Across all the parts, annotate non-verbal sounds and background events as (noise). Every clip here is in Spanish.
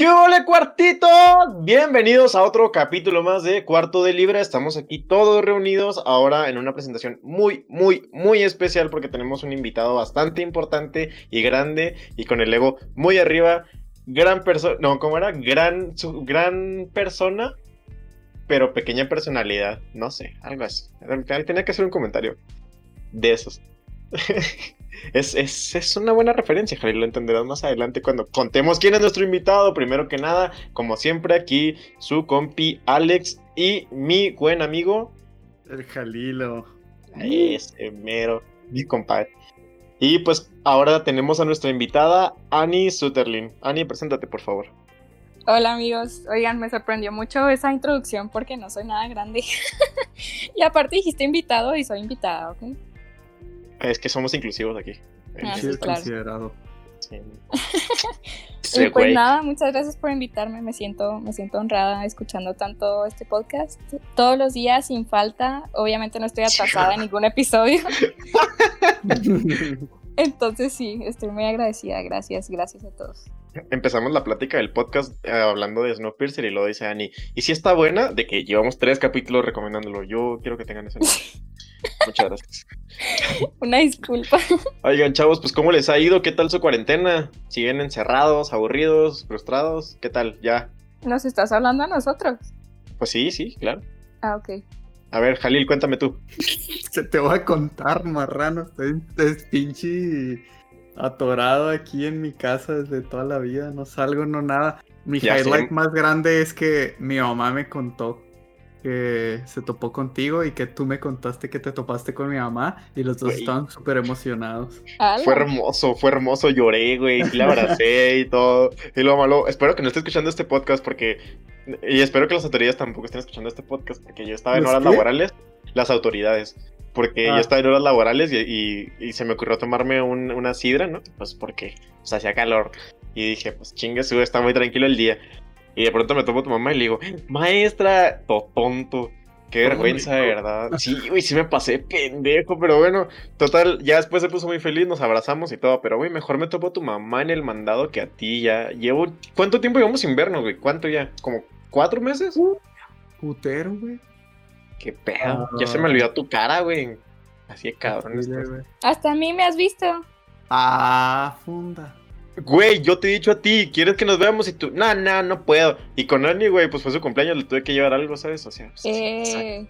¿Qué hola cuartito? Bienvenidos a otro capítulo más de Cuarto de Libra. Estamos aquí todos reunidos ahora en una presentación muy, muy, muy especial porque tenemos un invitado bastante importante y grande y con el ego muy arriba. Gran persona, no, ¿cómo era? Gran, su, gran persona, pero pequeña personalidad. No sé, algo así. Tenía que hacer un comentario de esos. (laughs) Es, es, es, una buena referencia, Jalil, lo entenderás más adelante cuando contemos quién es nuestro invitado. Primero que nada, como siempre, aquí su compi Alex y mi buen amigo. El Jalilo. Ese mero, mi compadre. Y pues ahora tenemos a nuestra invitada, Annie Sutherlin. Annie, preséntate, por favor. Hola amigos, oigan, me sorprendió mucho esa introducción porque no soy nada grande. (laughs) y aparte dijiste invitado y soy invitada, ¿ok? Es que somos inclusivos aquí. Ah, sí, claro. considerado. Sí. (laughs) pues nada, muchas gracias por invitarme. Me siento, me siento honrada escuchando tanto este podcast. Todos los días, sin falta. Obviamente no estoy (laughs) atrasada en ningún episodio. (laughs) Entonces sí, estoy muy agradecida. Gracias, gracias a todos. Empezamos la plática del podcast eh, hablando de Snowpiercer y lo dice Annie. Y si está buena, de que llevamos tres capítulos recomendándolo. Yo quiero que tengan eso. (laughs) Muchas gracias. Una disculpa. Oigan, chavos, pues ¿cómo les ha ido? ¿Qué tal su cuarentena? ¿Siguen encerrados, aburridos, frustrados? ¿Qué tal? Ya. ¿Nos estás hablando a nosotros? Pues sí, sí, claro. Ah, ok. A ver, Jalil, cuéntame tú. (laughs) Se te voy a contar, marrano. Estoy, estoy pinche atorado aquí en mi casa desde toda la vida. No salgo, no nada. Mi highlight más grande es que mi mamá me contó que se topó contigo y que tú me contaste que te topaste con mi mamá y los dos estaban súper emocionados. Fue hermoso, fue hermoso, lloré, güey, la abracé y todo. Y lo malo, espero que no esté escuchando este podcast porque, y espero que las autoridades tampoco estén escuchando este podcast porque yo estaba en horas laborales, las autoridades, porque yo ah. estaba en horas laborales y, y, se me ocurrió tomarme un, una sidra, ¿no? Pues porque se hacía calor. Y dije, pues chingue, está muy tranquilo el día. Y de pronto me tomo tu mamá y le digo, maestra, to tonto. Qué vergüenza, de verdad. (laughs) Sí, güey, sí me pasé pendejo, pero bueno, total, ya después se puso muy feliz, nos abrazamos y todo, pero güey, mejor me topo a tu mamá en el mandado que a ti ya. Llevo. ¿Cuánto tiempo llevamos inverno, güey? ¿Cuánto ya? ¿Como cuatro meses? Uh, putero, güey. Qué pedo. ya se me ah. olvidó tu cara, güey. Así de cabrón. Hasta a mí me has visto. Ah, funda. Güey, yo te he dicho a ti, ¿quieres que nos veamos? Y tú, no, no, no puedo. Y con Annie, güey, pues fue su cumpleaños, le tuve que llevar algo, ¿sabes? O sea, pues, eh...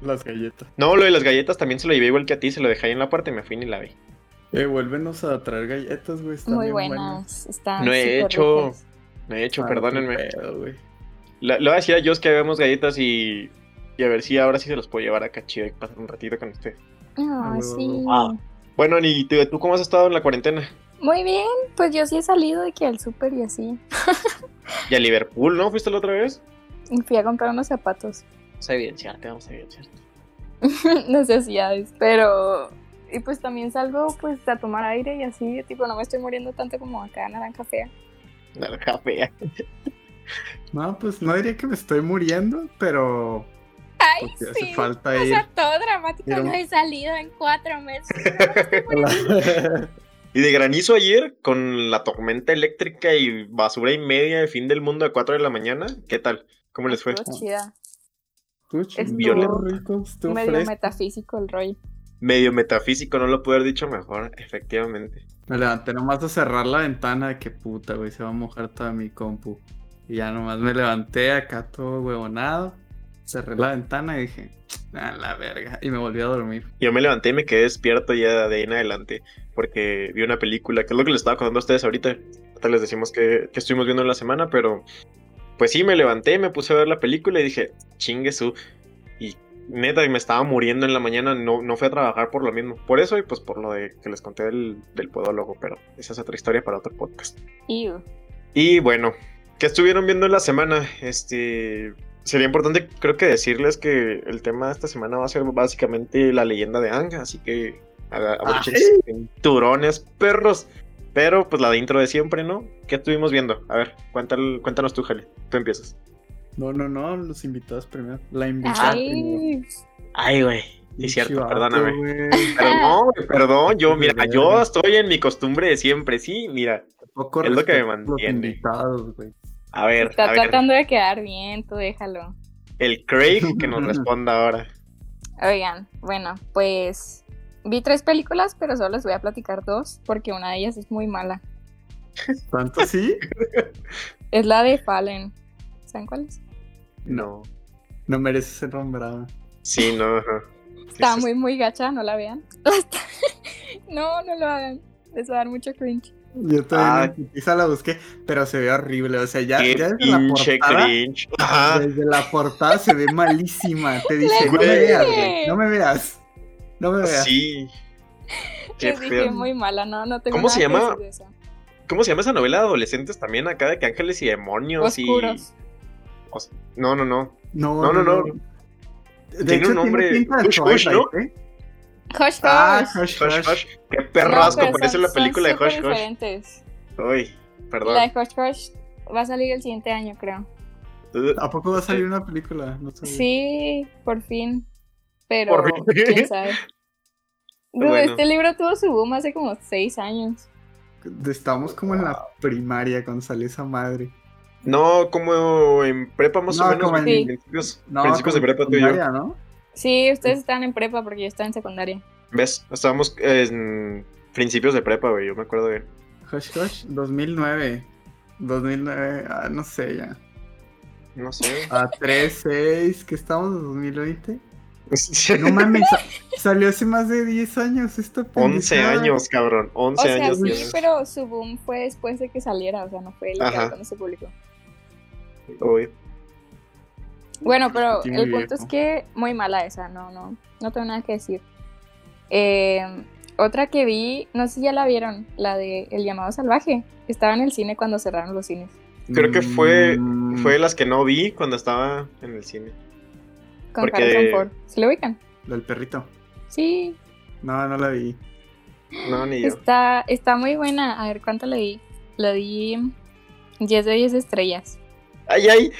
Las galletas. No, lo de las galletas también se lo llevé igual que a ti, se lo dejé ahí en la puerta y me fui ni la vi. Eh, vuélvenos a traer galletas, güey. Muy buenas. Están no he hecho, no he hecho, perdónenme. Le, voy a decir a Joss que habemos galletas y, y a ver si ahora sí se los puedo llevar acá chido y pasar un ratito con usted. Ah, sí. Ah. Bueno, y tú, ¿cómo has estado en la cuarentena? Muy bien, pues yo sí he salido de aquí al súper y así. (laughs) ¿Y a Liverpool, no? ¿Fuiste la otra vez? Y fui a comprar unos zapatos. Vamos a evidenciarte, vamos (laughs) a evidenciarte. Necesidades, pero... Y pues también salgo pues a tomar aire y así, tipo, no me estoy muriendo tanto como acá, naranja fea. Naranja fea. (laughs) no, pues no diría que me estoy muriendo, pero... Ay, sí. Hace falta ir. O sea, todo dramático, no he salido en cuatro meses. (laughs) Y de granizo ayer, con la tormenta eléctrica y basura y media de fin del mundo a 4 de la mañana, ¿qué tal? ¿Cómo les fue? chida. Rico, medio metafísico el rollo. Medio metafísico, no lo pude haber dicho mejor, efectivamente. Me levanté nomás a cerrar la ventana, que puta, güey, se va a mojar toda mi compu. Y ya nomás me levanté acá todo huevonado, cerré la ventana y dije, a la verga. Y me volví a dormir. Yo me levanté y me quedé despierto ya de ahí en adelante. Porque vi una película, que es lo que les estaba contando a ustedes ahorita. Ahorita les decimos que, estuvimos viendo en la semana, pero. Pues sí, me levanté, me puse a ver la película y dije, chingue su. Y neta, me estaba muriendo en la mañana, no, no fui a trabajar por lo mismo. Por eso y pues por lo de que les conté del, del podólogo, pero esa es otra historia para otro podcast. Y bueno, ¿qué estuvieron viendo en la semana? Este sería importante, creo que decirles que el tema de esta semana va a ser básicamente la leyenda de Anga, así que abrochen cinturones, perros. Pero pues la de intro de siempre, ¿no? ¿Qué estuvimos viendo? A ver, cuéntanos, cuéntanos tú, Jale. Tú empiezas. No, no, no, los invitados primero. La invitada Ay. Ay, güey. Sí, cierto, Chivato, perdóname. Perdón, yo, mira, yo estoy en mi costumbre de siempre, sí, mira. Poco Es lo que me a los mantiene. invitados, güey. A ver, Está a ver, tratando de quedar bien, tú déjalo. el Craig que nos (laughs) responda ahora. Oigan, bueno, pues vi tres películas, pero solo les voy a platicar dos, porque una de ellas es muy mala. ¿Tanto sí? (laughs) Es la de Fallen. ¿Saben cuál es? No. No merece ser nombrada. Sí, no, ajá. Está muy, muy gacha, no la vean. (laughs) no, no lo hagan. Les va a dar mucho cringe. Yo todavía Ah. putiza la busqué, pero se ve horrible. O sea, ya, Qué ya desde la portada. cringe. Ajá. Desde la portada se ve malísima. Te dice, no me veas, güey. No me veas. No me veas. Sí. (laughs) Qué dije muy mala, no, no tengo ¿Cómo nada se que llama? decir de eso. ¿Cómo se llama esa novela de adolescentes también acá de que ángeles y demonios Oscuros. y. o sea, no, no, no. No, No, no, no. De Tiene hecho, un nombre- tiene pinta de Hush, Hush, Twilight, ¿no? ¿eh? Hush, Ah, Hush. Hush, Hush, Hush. Hush. Qué perrasco No, parece son- la película de Hush Hush. diferentes. Uy, perdón. La de Hush Hush va a salir el siguiente año, creo. Uh, ¿A poco va a salir una película? No sabía. Sí, por fin. Pero, Por fin. quién sabe. (laughs) Dude, Bueno. Este libro tuvo su boom hace como seis años. Estamos como en la primaria cuando salió esa madre. No, como en prepa más No, o menos. como en- güey, principios No, principios de prepa tú y yo. secundaria, ¿no? Sí, ustedes están en prepa porque yo estaba en secundaria. ¿Ves? Estábamos en principios de prepa, güey. Yo me acuerdo bien. Hush Hush, 2009. 2009, ah, no sé ya. No sé. A 3, 6, ¿qué estamos? ¿2020? (laughs) No mames, sa- salió hace más de 10 años esta 11 pendejada. años, cabrón. 11 O sea, años. sí, tienes. pero su boom fue después de que saliera, o sea, no fue Ajá. cuando se publicó. Uy. Bueno, pero (laughs) el punto es que muy mala esa, no, no, no tengo nada que decir. Eh, otra que vi, no sé si ya la vieron, la de El llamado salvaje. Estaba en el cine cuando cerraron los cines. Creo que fue- Mm, Fue de las que no vi cuando estaba en el cine. Con Porque- Harrison Ford. ¿Se lo ubican? Del perrito. Sí, No, no la vi. No, ni yo. está, está muy buena. A ver, ¿cuánto le di? Le di 10 de 10 estrellas. Ay, ay.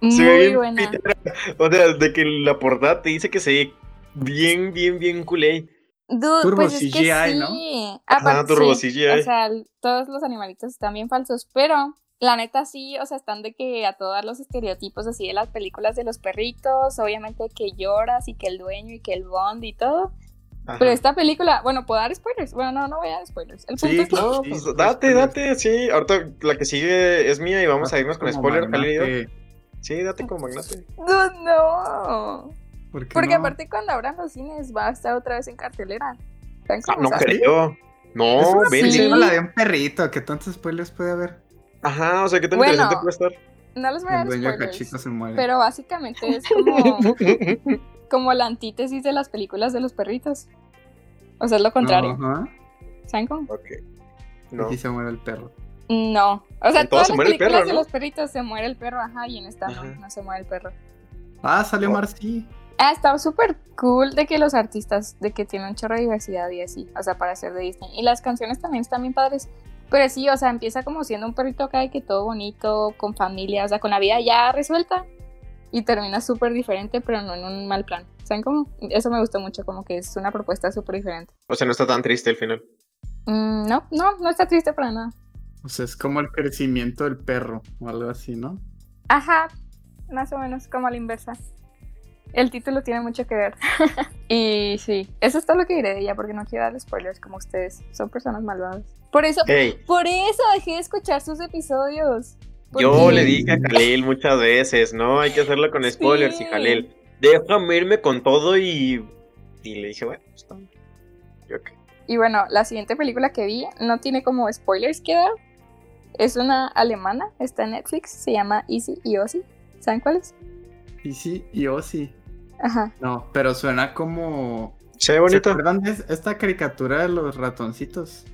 Muy Se ve bien buena. pitera. O sea, de que la portada te dice que se ve bien, bien, bien culé. Dude, Turbo pues es que CGI, ¿no? Aparte, turbo sí. CGI. O sea, todos los animalitos están bien falsos, pero la neta sí, o sea, están de que a todos los estereotipos así de las películas de los perritos, obviamente que lloras y que el dueño y que el bond y todo. Ajá. Pero esta película, bueno, ¿puedo dar spoilers? Bueno, no, no voy a dar spoilers. El punto Sí, es que No, pues sí, date, date, sí. Ahorita la que sigue es mía y vamos a irnos con spoiler, Sí, date como magnate. Dude, no. ¿Por qué Porque no? aparte cuando abran los cines va a estar otra vez en cartelera. ¿Saben Ah, no creo. Es No, una ven. Sí. película de un perrito, ¿qué tantos spoilers puede haber? Ajá, o sea, qué tan Bueno. interesante puede estar. No les voy a El dar dueño de spoilers. cachito se muere. Pero básicamente es como, (laughs) como la antítesis de las películas de los perritos. O sea, es lo contrario. Ajá. ¿Saben cómo? ok. No. Aquí se muere el perro. No. O sea, En todas todas se las muere el películas perro, de ¿no? los perritos se muere el perro, ajá, y en esta no, Ajá. no se muere el perro. Ah, salió Oh. Marcy. Ah, estaba súper cool de que los artistas, de que tienen un chorro de diversidad y así, o sea, para hacer de Disney. Y las canciones también están bien padres. Pero sí, o sea, empieza como siendo un perrito acá de que todo bonito, con familia, o sea, con la vida ya resuelta. Y termina súper diferente, pero no en un mal plan. ¿Saben cómo? Eso me gustó mucho, como que es una propuesta súper diferente. O sea, no está tan triste el final. Mm, no, no, no está triste para nada. O sea, es como el crecimiento del perro o algo así, ¿no? Ajá, más o menos como a la inversa. El título tiene mucho que ver. (laughs) y sí, eso es todo lo que diré de ella, porque no quiero dar spoilers como ustedes. Son personas malvadas. Por eso, Hey, por eso dejé de escuchar sus episodios. yo le dije a Jalil muchas veces, ¿no? Hay que hacerlo con spoilers. Y. Jalil, déjame irme con todo y. Y le dije, bueno, pues está. Y bueno, la siguiente película que vi no tiene como spoilers que dar. Es una alemana, está en Netflix, se llama Easy y Ozzy. ¿Saben cuál es? Y sí, y Ozzy. Ajá. No, pero suena como. Se ve ¿Se bonito. acuerdan de esta caricatura de los ratoncitos?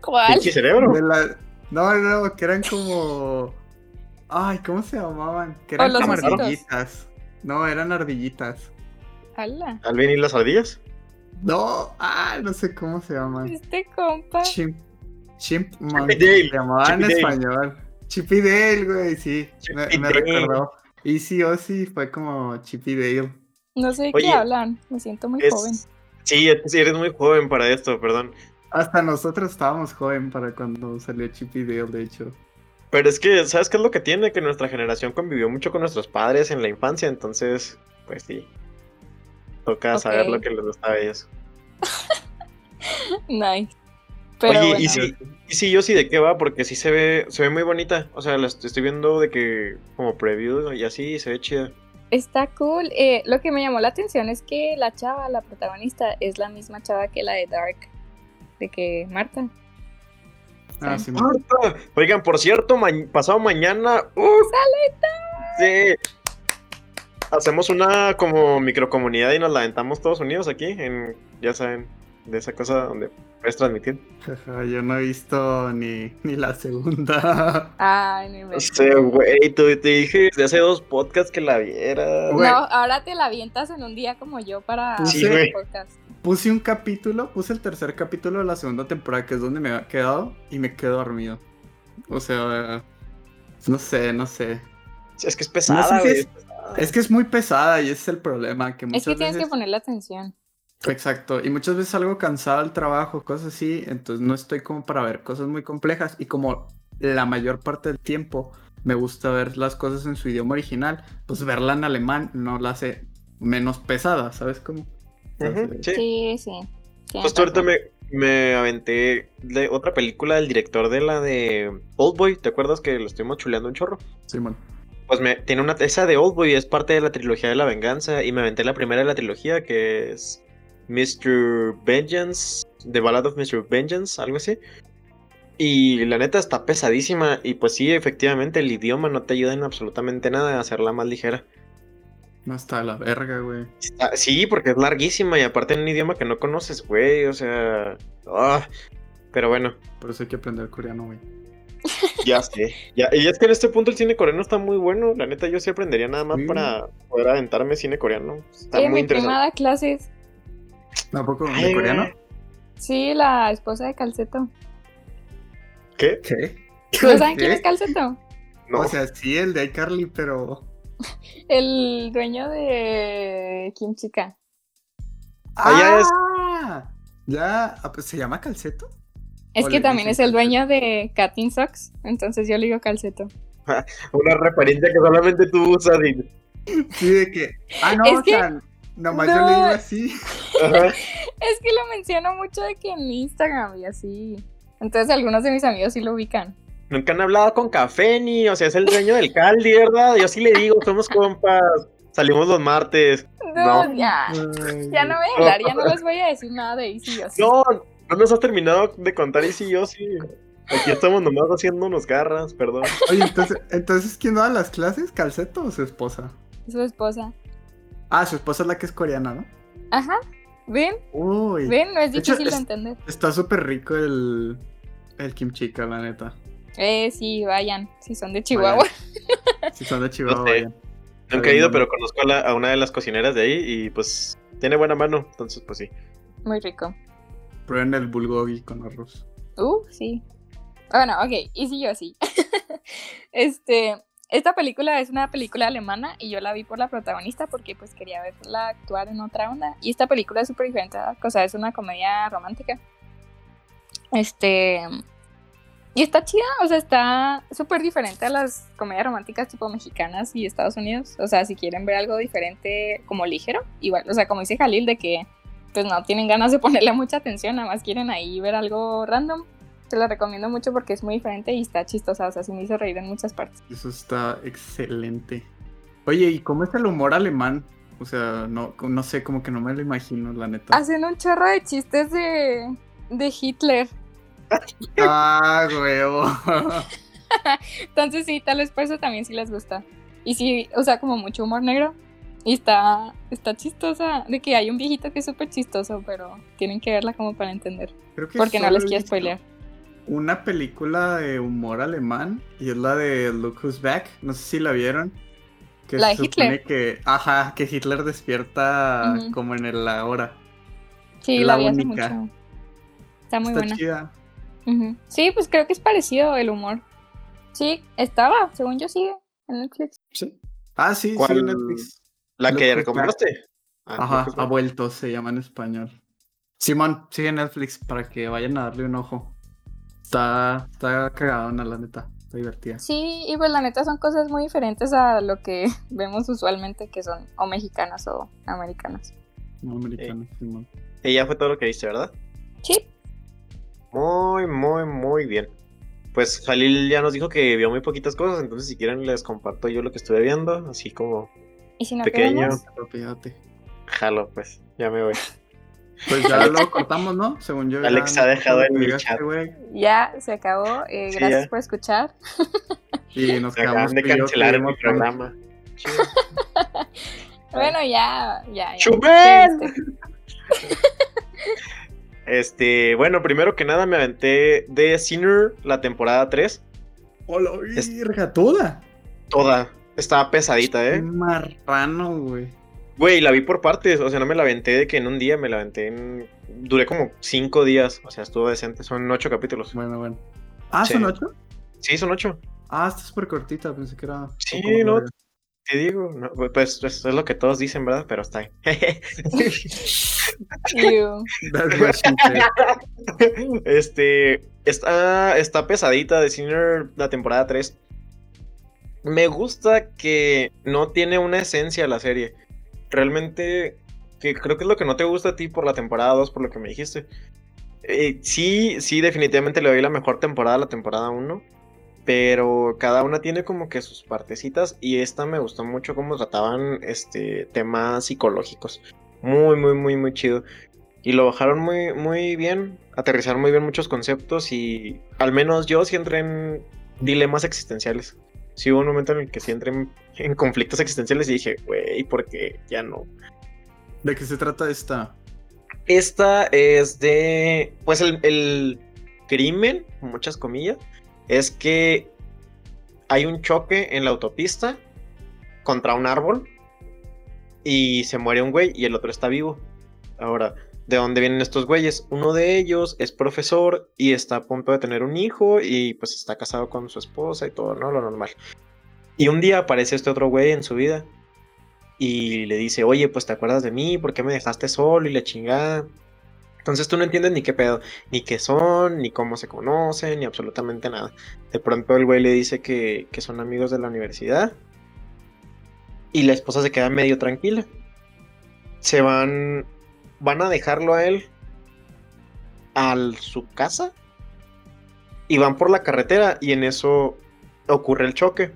¿Cuál? Pinche cerebro. De la... No, no, que eran como. Ay, ¿cómo se llamaban? Que eran como ositos. ardillitas. No, eran ardillitas. Ala. Alvin y las ardillas. No, ah, no sé cómo se llaman. Este compa. Chimp. Chippy Dale, Se llamaban en Chippy Dale. español. Chippy Dale, güey, sí. Me, Chippy me Dale. recordó. Easy Ozzy fue como Chippy Dale. No sé de Oye, qué hablan, me siento muy Es- joven. Sí, sí, eres muy joven para esto, perdón. Hasta nosotros estábamos joven para cuando salió Chip y Dale, de hecho. Pero es que, ¿sabes qué es lo que tiene? Que nuestra generación convivió mucho con nuestros padres en la infancia, entonces, pues sí. Toca saber lo que les gustaba a ellos. (laughs) Nice. Pero Oye, bueno, y sí, y sí, yo sí de qué va, porque sí se ve, se ve muy bonita. O sea, la est- estoy viendo de que como preview y así se ve chida. está cool. Eh, lo que me llamó la atención es que la chava, la protagonista, es la misma chava que la de Dark. De que Marta. Ah, Sí. Marta. Oigan, por cierto, ma- pasado mañana. ¡uh! Sí. Hacemos una como microcomunidad y nos la aventamos todos unidos aquí, en, ya saben, de esa cosa donde puedes transmitir. (laughs) Yo no he visto ni, ni la segunda. (laughs) Ay, no No inventes. sé, güey, tú- te dije desde hace dos podcasts que la viera. Güey. No, ahora te la avientas en un día como yo para Sí, hacer el podcast. Puse un capítulo, puse el tercer capítulo de la segunda temporada, que es donde me había quedado, y me quedo dormido. O sea, no sé, no sé. Es que es No pesada, sé si güey. es- Es que es muy pesada y ese es el problema. Que muchas Es que tienes veces... que ponerle atención. Exacto, y muchas veces salgo cansado del trabajo, cosas así, entonces no estoy como para ver cosas muy complejas y como la mayor parte del tiempo me gusta ver las cosas en su idioma original, pues verla en alemán no la hace menos pesada, ¿sabes cómo? Sí. Sí, sí. Tienes Justo ahorita me, me aventé de otra película del director de la de Oldboy. ¿Te acuerdas que lo estuvimos chuleando un chorro? Simón. Pues me tiene una esa de Oldboy, es parte de la trilogía de la venganza. Y me aventé la primera de la trilogía que es Mr. Vengeance, The Ballad of Mr. Vengeance, algo así. Y la neta está pesadísima. Y pues sí, efectivamente, el idioma no te ayuda en absolutamente nada a hacerla más ligera. No está la verga, güey. Está- sí, porque es larguísima y aparte en un idioma que no conoces, güey. O sea. ah, Pero bueno, Por eso hay que aprender coreano, güey. (laughs) ya sé. Ya, y es que en este punto el cine coreano está muy bueno. La neta, yo sí aprendería nada más Sí. para poder aventarme cine coreano. Está Oye, muy mi prima interesante. da clases. ¿Tampoco de coreano? Sí, la esposa de Calceto. ¿Qué? ¿Qué? ¿No saben quién es Calceto? No. O sea, sí, el de iCarly, pero... El dueño de Kim Chica. Ah, ya es- Ya, ah, pues, ¿se llama Calceto? Es que también es el dueño de Katin Socks. Entonces yo le digo Calceto. (laughs) Una referencia que solamente tú usas. y- Sí, de que... Ah, no, Es o que- nomás yo no. le digo así. Ajá. (laughs) Es que lo menciono mucho de que en Instagram y así. Entonces algunos de mis amigos sí lo ubican. Nunca han hablado con Café ni, o sea, es el dueño del Caldi, ¿verdad? Yo sí le digo, somos compas. Salimos los martes. No, No. ya. Ay, Ya no voy a hablar, ya no les voy a decir nada de Easy sí. No, no nos has terminado de contar y sí, yo sí. Aquí estamos nomás haciéndonos garras, perdón. Oye, entonces, entonces, ¿quién da las clases? ¿Calceto o su esposa? Su esposa. Ah, su esposa es la que es coreana, ¿no? Ajá. ¿Ven? Uy. ¿Ven? No es De hecho, difícil de es- entender. Está súper rico el, el kimchica, la neta. Eh, sí, vayan. Si son de Chihuahua. Si son de Chihuahua, No sé. vayan. Nunca he ido, pero conozco a, la- a una de las cocineras de ahí y pues tiene buena mano, entonces pues sí. Muy rico. Prueben el bulgogi con arroz. Uh, sí. Bueno, ok, y si yo así. (laughs) este, esta película es una película alemana y yo la vi por la protagonista porque pues quería verla actuar en otra onda. Y esta película es súper diferente, o sea, es una comedia romántica. Este, y está chida, o sea, está súper diferente a las comedias románticas tipo mexicanas y Estados Unidos. O sea, si quieren ver algo diferente como ligero, igual, o sea, como dice Jalil, de que pues no tienen ganas de ponerle mucha atención, nada más quieren ahí ver algo random. Te la recomiendo mucho porque es muy diferente y está chistosa, o sea, sí me hizo reír en muchas partes. Eso está excelente. Oye, ¿y cómo es el humor alemán? O sea, no, no sé, como que no me lo imagino, la neta. Hacen un chorro de chistes de, de Hitler. (laughs) Ah, huevo. (laughs) Entonces sí, tal vez por eso también sí les gusta. Y sí, o sea, como mucho humor negro. Y está, está chistosa, de que hay un viejito que es súper chistoso, pero tienen que verla como para entender. Creo que Porque no les quiero spoilear. Una película de humor alemán y es la de Look Who's Back. No sé si la vieron. Que La de supone Hitler. Que, ajá, que Hitler despierta como en el la hora. Sí, la, la vi hace mucho. Está muy Está buena. chida. Sí, pues creo que es parecido el humor. Sí, estaba, según yo sigue en Netflix. Sí. Ah, sí, sí, ¿Cuál? en Netflix. La Look que recomendaste. Ah, Ajá, ha vuelto, se llama en español. Simón, sigue Netflix para que vayan a darle un ojo. Está, está cagadona, la neta. Está divertida. Sí, y pues la neta son cosas muy diferentes a lo que (laughs) vemos usualmente que son o mexicanas o americanas. No americana, Simón. Y ya fue todo lo que viste, ¿verdad? Sí. Muy, muy, muy bien. Pues Jalil ya nos dijo que vio muy poquitas cosas, entonces si quieren les comparto yo lo que estuve viendo, así como Y si no Pequeño. jalo, pues, ya me voy. Pues ya lo cortamos, ¿no? Según yo. Alex ha dejado chat. güey, ya se acabó. Eh, Sí, gracias ya. por escuchar. Y nos quedamos de cancelar Sonic. programa. Chido. (laughs) Bueno, ya, ya. ¿Qué? Este, bueno, primero que nada me aventé de Sinner la temporada 3. ¡Hola, virga! ¿Toda? Toda. Estaba pesadita, ¿eh? Un marrano, güey. Güey, la vi por partes, o sea, no me la aventé de que en un día, me la aventé en... Duré como cinco días, o sea, estuvo decente, son ocho capítulos. Bueno, bueno. ¿Ah, Sí. son ocho? Sí, son ocho. Ah, está súper cortita, pensé que era. Sí, no, larga. ¿Qué digo? No, pues eso es lo que todos dicen, ¿verdad? Pero está said. (laughs) este, está, está pesadita de Sinner la temporada 3. Me gusta que no tiene una esencia la serie. Realmente, que creo que es lo que no te gusta a ti por la temporada 2, por lo que me dijiste. Eh, sí, sí, definitivamente le doy la mejor temporada a la temporada 1. Pero cada una tiene como que sus partecitas. Y esta me gustó mucho cómo trataban este temas psicológicos. Muy, muy, muy, muy chido. Y lo bajaron muy, muy bien. Aterrizaron muy bien muchos conceptos. Y al menos yo sí entré en dilemas existenciales. Sí hubo un momento en el que sí entré en, en conflictos existenciales y dije, güey, ¿por qué ya no? ¿De qué se trata esta? Esta es de. Pues el, el crimen, muchas comillas, es que hay un choque en la autopista contra un árbol y se muere un güey y el otro está vivo. Ahora, ¿de dónde vienen estos güeyes? Uno de ellos es profesor y está a punto de tener un hijo y pues está casado con su esposa y todo, ¿no? Lo normal. Y un día aparece este otro güey en su vida y le dice, oye, pues te acuerdas de mí, ¿por qué me dejaste solo y la chingada? Entonces tú no entiendes ni qué pedo, ni qué son, ni cómo se conocen, ni absolutamente nada. De pronto el güey le dice que, que son amigos de la universidad y la esposa se queda medio tranquila. Se van, van a dejarlo a él a su casa y van por la carretera y en eso ocurre el choque.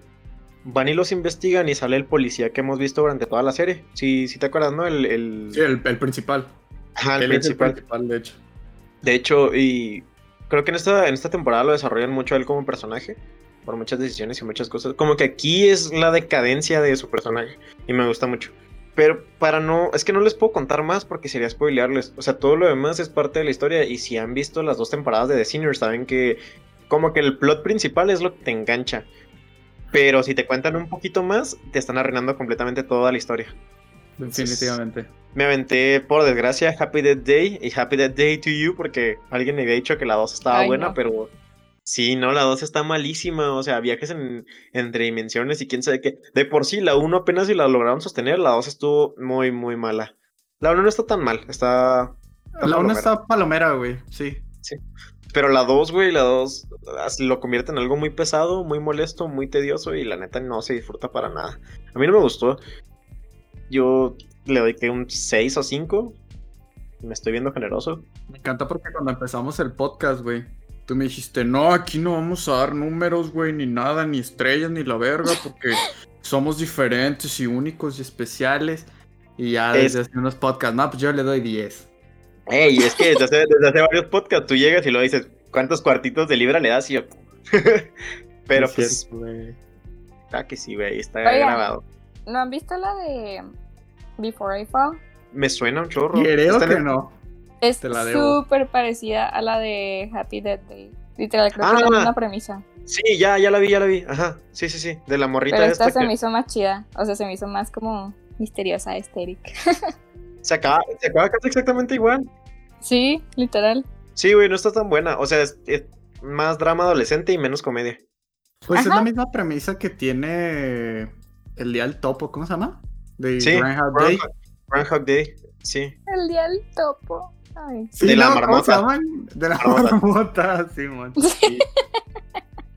Van y los investigan y sale el policía que hemos visto durante toda la serie. Sí, sí te acuerdas, ¿no? El, el... Sí, el, el principal. El es el principal. principal, de hecho. De hecho, y creo que en esta, en esta temporada lo desarrollan mucho a él como personaje. Por muchas decisiones y muchas cosas. Como que aquí es la decadencia de su personaje. Y me gusta mucho. Pero para no. Es que no les puedo contar más porque sería spoilearles. O sea, todo lo demás es parte de la historia. Y si han visto las dos temporadas de The Sinner, saben que. Como que el plot principal es lo que te engancha. Pero si te cuentan un poquito más, te están arruinando completamente toda la historia. Definitivamente. Me aventé, por desgracia, Happy Death Day y Happy Death Day to You porque alguien me había dicho que la 2 estaba Ay, buena, no. pero sí, no, la 2 está malísima. O sea, viajes en, entre dimensiones y quién sabe qué. De por sí, la 1 apenas si la lograron sostener, la 2 estuvo muy, muy mala. La 1 no está tan mal, está. está La una palomera. está palomera, güey. Sí. Pero la 2, güey, la 2 lo convierte en algo muy pesado, muy molesto, muy tedioso y la neta no se disfruta para nada. A mí no me gustó. Yo le doy que un 6 o 5. Me estoy viendo generoso. Me encanta porque cuando empezamos el podcast, güey, tú me dijiste, no, aquí no vamos a dar números, güey, ni nada, ni estrellas, ni la verga, porque somos diferentes y únicos y especiales. Y ya Es- desde hace unos podcasts, no, pues yo le doy 10. Ey, es que desde hace, desde hace varios podcasts tú llegas y lo dices, ¿cuántos cuartitos de libra le das? Y yo. (laughs) Pero Es pues, cierto, ah, que sí, güey, está Oigan. grabado. ¿No han visto la de Before I Fall? Me suena un chorro. En que no. Es súper parecida a la de Happy Death Day. Literal, creo que es la misma premisa. Sí, ya, ya la vi, ya la vi. Ajá, sí, sí, sí. De la morrita Pero esta esta se que me hizo más chida. O sea, se me hizo más como misteriosa, estérica. (laughs) se acaba, se acaba casi exactamente igual. Sí, literal. Sí, güey, no está tan buena. O sea, es, es más drama adolescente y menos comedia. Pues es la misma premisa que tiene el día del topo, ¿cómo se llama? De Sí, Groundhog Day. Groundhog Day, sí. El día del topo. Sí, De la ¿no? ¿Cómo marmota. se llaman? De la Marmota. Sí.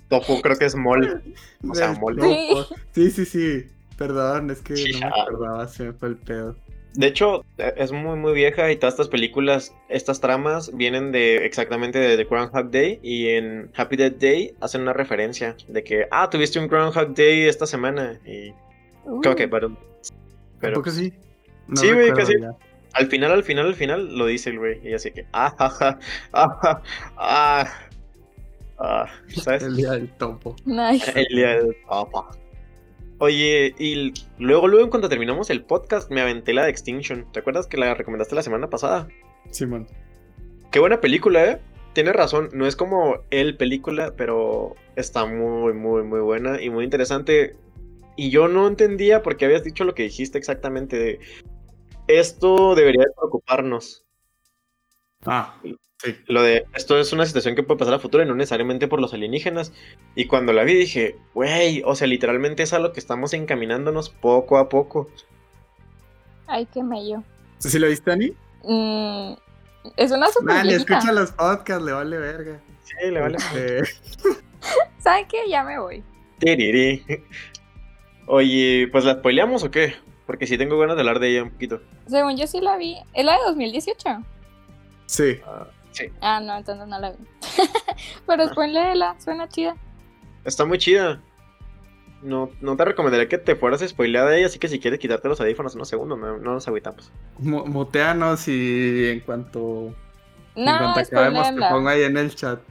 Topo creo que es mol. O sea, mole. topo. Sí, sí, sí. Perdón, es que no Ya. me acordaba, se me fue el pedo. De hecho, eh, es muy, muy vieja y todas estas películas, estas tramas vienen de exactamente de The Groundhog Day y en Happy Death Day hacen una referencia de que, ah, tuviste un Groundhog Day esta semana y Uh, creo que, pero, pero ¿Tampoco sí? No Sí, güey, casi. ya. Al final, al final, al final lo dice el güey y así que, ah, ja, ja, ah, ja, ah, ah, ¿sabes? El día del topo. nice. El día del papa. Oye, y luego, luego, cuando terminamos el podcast, me aventé la de Extinction. ¿Te acuerdas que la recomendaste la semana pasada? Simón. Qué buena película, ¿eh? Tienes razón, no es como el película, pero está muy, muy, muy buena y muy interesante. Y yo no entendía por qué habías dicho lo que dijiste exactamente de esto debería de preocuparnos. Ah, sí. Lo de esto es una situación que puede pasar a futuro y no necesariamente por los alienígenas. Y cuando la vi dije, güey, o sea, literalmente es a lo que estamos encaminándonos poco a poco. Ay, qué mello. ¿Sí lo viste, Ani? Mm, es una super viejita. escucha los podcasts, le vale verga. Sí, le vale. Eh, (laughs) ¿Saben qué? Ya me voy. Tiriri. Oye, pues la spoileamos o qué? Porque sí tengo ganas de hablar de ella un poquito. Según yo sí la vi. ¿Es la de 2018? sí. Ah, sí. Ah, no, entonces no la vi. (laughs) Pero después léela, suena chida. Está muy chida. No, no te recomendaría que te fueras a spoilear de ella, así que si quieres quitarte los audífonos unos segundos, no, no nos agüitamos. Mu- Muteanos y en cuanto, en No, cuanto acabemos te pongo ahí en el chat.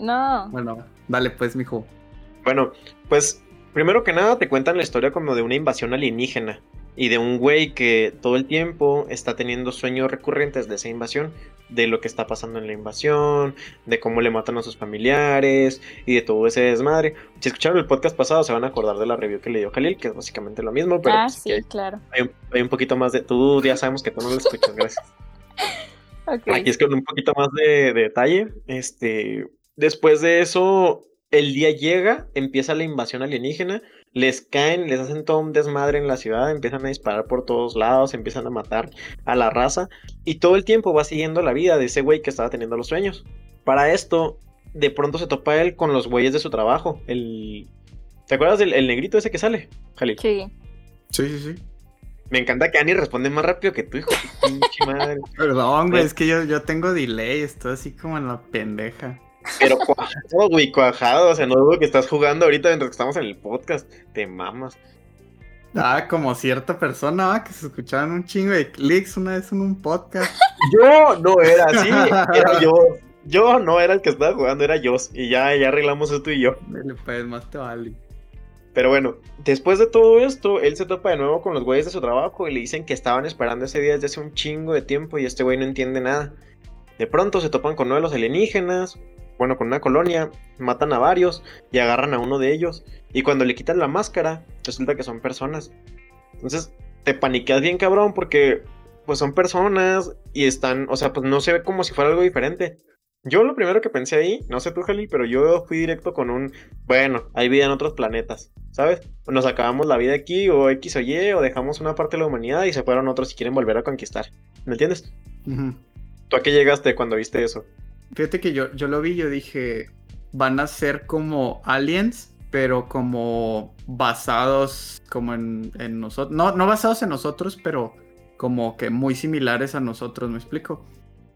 No. Bueno, dale pues, mijo. Bueno, pues primero que nada te cuentan la historia como de una invasión alienígena y de un güey que todo el tiempo está teniendo sueños recurrentes de esa invasión, de lo que está pasando en la invasión, de cómo le matan a sus familiares y de todo ese desmadre. Si escucharon el podcast pasado se van a acordar de la review que le dio Khalil, que es básicamente lo mismo, pero ah, pues, sí, hay, claro. hay un, hay un poquito más de... Tú ya sabemos que tú no lo escuchas, gracias. (laughs) Ok. Aquí es con un poquito más de, de detalle. Este, después de eso, el día llega, empieza la invasión alienígena, les caen, les hacen todo un desmadre en la ciudad, empiezan a disparar por todos lados, empiezan a matar a la raza y todo el tiempo va siguiendo la vida de ese güey que estaba teniendo los sueños. Para esto, de pronto se topa él con los güeyes de su trabajo. El... ¿Te acuerdas del el negrito ese que sale? Jalil. Sí. Sí, sí, sí. Me encanta que Annie responde más rápido que tu hijo. de pinche madre. (laughs) Perdón, güey, Eh. es que yo, yo tengo delay, estoy así como en la pendeja. Pero cuajado, güey, cuajado. O sea, no dudo que estás jugando ahorita mientras que estamos en el podcast. Te mamas. Ah, como cierta persona, ¿va? que se escuchaban un chingo de clics una vez en un podcast. (laughs) Yo no era así, (laughs) era yo. Yo no era el que estaba jugando, era yo. Y ya, ya arreglamos esto y yo. Pues, más te vale. Pero bueno, después de todo esto, él se topa de nuevo con los güeyes de su trabajo y le dicen que estaban esperando ese día desde hace un chingo de tiempo y este güey no entiende nada. De pronto se topan con uno de los alienígenas, bueno, con una colonia, matan a varios y agarran a uno de ellos. Y cuando le quitan la máscara, resulta que son personas. Entonces te paniqueas bien cabrón porque pues son personas y están, o sea, pues no se ve como si fuera algo diferente. Yo lo primero que pensé ahí, no sé tú, Jali, pero yo fui directo con un, bueno, hay vida en otros planetas, ¿sabes? Nos acabamos la vida aquí, o X o Y, o dejamos una parte de la humanidad y se fueron otros si quieren volver a conquistar. ¿Me entiendes? ¿Tú a qué llegaste cuando viste eso? Fíjate que yo, yo lo vi, yo dije, van a ser como aliens, pero como basados como en, en nosotros. No, no basados en nosotros, pero como que muy similares a nosotros, ¿me explico?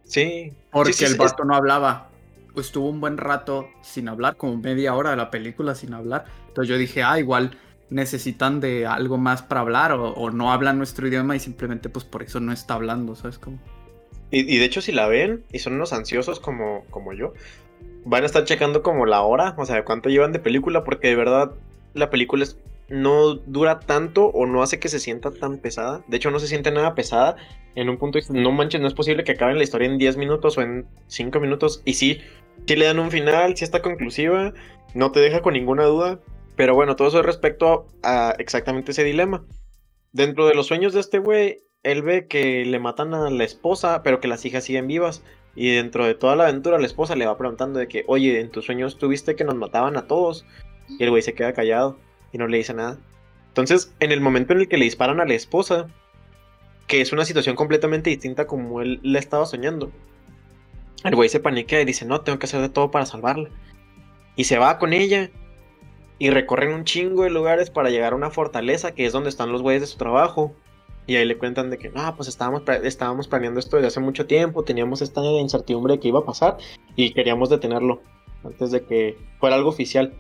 Sí. Porque sí, sí, el sí, vato no hablaba. Estuvo un buen rato sin hablar, como media hora de la película sin hablar. Entonces yo dije, ah, igual necesitan de algo más para hablar o, o no hablan nuestro idioma y simplemente pues por eso no está hablando, ¿sabes cómo? Y, de hecho, si la ven y son unos ansiosos como, como yo, van a estar checando como la hora, o sea, cuánto llevan de película, porque de verdad la película es- no dura tanto o no hace que se sienta tan pesada. De hecho, no se siente nada pesada. En un punto, no manches, no es posible que acaben la historia en 10 minutos o en 5 minutos. Y sí, sí le dan un final, sí está conclusiva, no te deja con ninguna duda. Pero bueno, todo eso es respecto a exactamente ese dilema. Dentro de los sueños de este güey, él ve que le matan a la esposa, pero que las hijas siguen vivas. Y dentro de toda la aventura, la esposa le va preguntando de que, oye, en tus sueños tuviste que nos mataban a todos. Y el güey se queda callado y no le dice nada. Entonces, en el momento en el que le disparan a la esposa, que es una situación completamente distinta como él la estaba soñando. El güey se paniquea y dice, no, tengo que hacer de todo para salvarla. Y se va con ella y recorren un chingo de lugares para llegar a una fortaleza que es donde están los güeyes de su trabajo. Y ahí le cuentan de que, no, pues estábamos, estábamos planeando esto desde hace mucho tiempo, teníamos esta incertidumbre de que iba a pasar y queríamos detenerlo antes de que fuera algo oficial.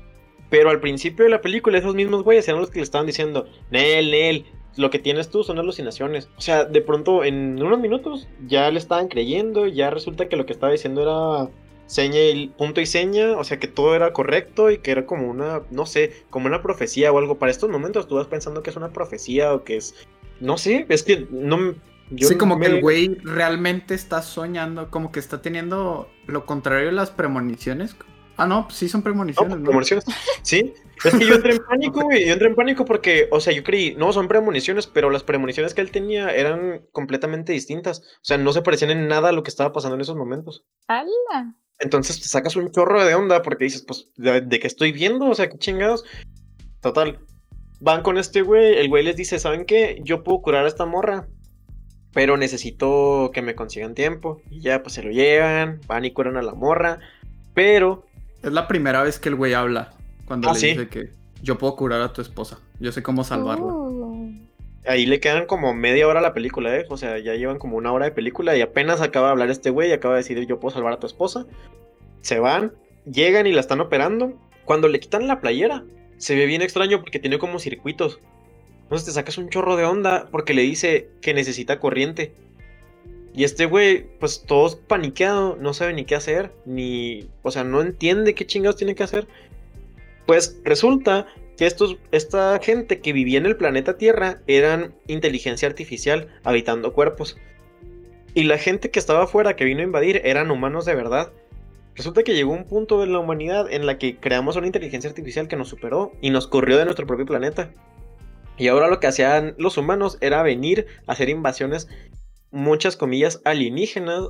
Pero al principio de la película, esos mismos güeyes eran los que le estaban diciendo, Nel, Nel, lo que tienes tú son alucinaciones. O sea, de pronto en unos minutos ya le estaban creyendo, ya resulta que lo que estaba diciendo era seña y punto y seña, o sea que todo era correcto y que era como una, no sé, como una profecía o algo. Para estos momentos tú vas pensando que es una profecía o que es, no sé, es que no... Yo sí, como que el güey realmente está soñando, como que está teniendo lo contrario de las premoniciones. Ah, no, pues sí son premoniciones. No, premoniciones. Sí, es que yo entré en (laughs) pánico, güey. Yo entré en pánico porque, o sea, yo creí, no, son premoniciones, pero las premoniciones que él tenía eran completamente distintas. O sea, no se parecían en nada a lo que estaba pasando en esos momentos. ¡Hala! Entonces te sacas un chorro de onda porque dices, pues, ¿de, qué estoy viendo? O sea, qué chingados. Total. Van con este güey, el güey les dice, ¿saben qué? Yo puedo curar a esta morra, pero necesito que me consigan tiempo. Y ya, pues se lo llevan, van y curan a la morra, pero... Es la primera vez que el güey habla, cuando ah, le dice que yo puedo curar a tu esposa, yo sé cómo salvarla. Oh. Ahí le quedan como media hora a la película, ¿eh? O sea, ya llevan como una hora de película y apenas acaba de hablar este güey y acaba de decir yo puedo salvar a tu esposa. Se van, llegan y la están operando. Cuando le quitan la playera, se ve bien extraño porque tiene como circuitos. Entonces te sacas un chorro de onda porque le dice que necesita corriente. Y este güey, pues todo paniqueado, no sabe ni qué hacer, ni, o sea, no entiende qué chingados tiene que hacer. Pues resulta que estos, esta gente que vivía en el planeta Tierra eran inteligencia artificial habitando cuerpos. Y la gente que estaba afuera, que vino a invadir, eran humanos de verdad. Resulta que llegó un punto de la humanidad en la que creamos una inteligencia artificial que nos superó y nos corrió de nuestro propio planeta. Y ahora lo que hacían los humanos era venir a hacer invasiones, muchas comillas, alienígenas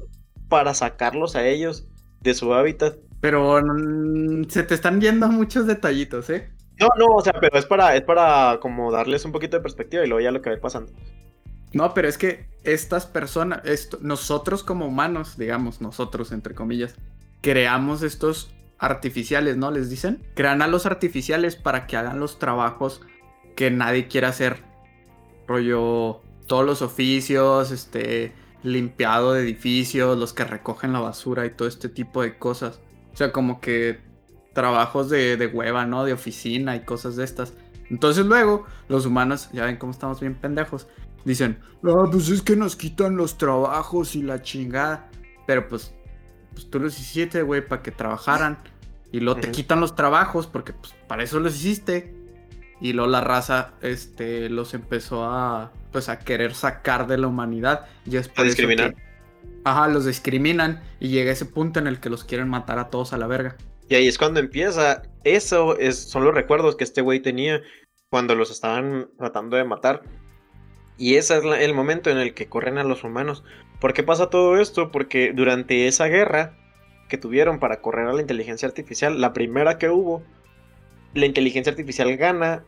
para sacarlos a ellos de su hábitat. Pero mm, se te están viendo muchos detallitos, ¿eh? No, no, o sea, pero es para, es para como darles un poquito de perspectiva y luego ya lo que va pasando. No, pero es que estas personas, esto, nosotros como humanos, digamos, nosotros entre comillas, creamos estos artificiales, ¿no? Les dicen. Crean a los artificiales para que hagan los trabajos que nadie quiere hacer. Rollo, todos los oficios, este, limpiado de edificios, los que recogen la basura y todo este tipo de cosas. O sea, como que trabajos de, de hueva, ¿no? De oficina y cosas de estas. Entonces luego los humanos, ya ven cómo estamos bien pendejos, dicen, ah, pues es que nos quitan los trabajos y la chingada. Pero pues, pues tú los hiciste, güey, para que trabajaran. Y luego te quitan los trabajos porque pues para eso los hiciste. Y luego la raza este, los empezó a, pues, a querer sacar de la humanidad. Y es a discriminar. ajá, los discriminan y llega ese punto en el que los quieren matar a todos a la verga. Y ahí es cuando empieza. Eso es, son los recuerdos que este güey tenía cuando los estaban tratando de matar. Y ese es el momento en el que corren a los humanos. ¿Por qué pasa todo esto? Porque durante esa guerra que tuvieron para correr a la inteligencia artificial, la primera que hubo, la inteligencia artificial gana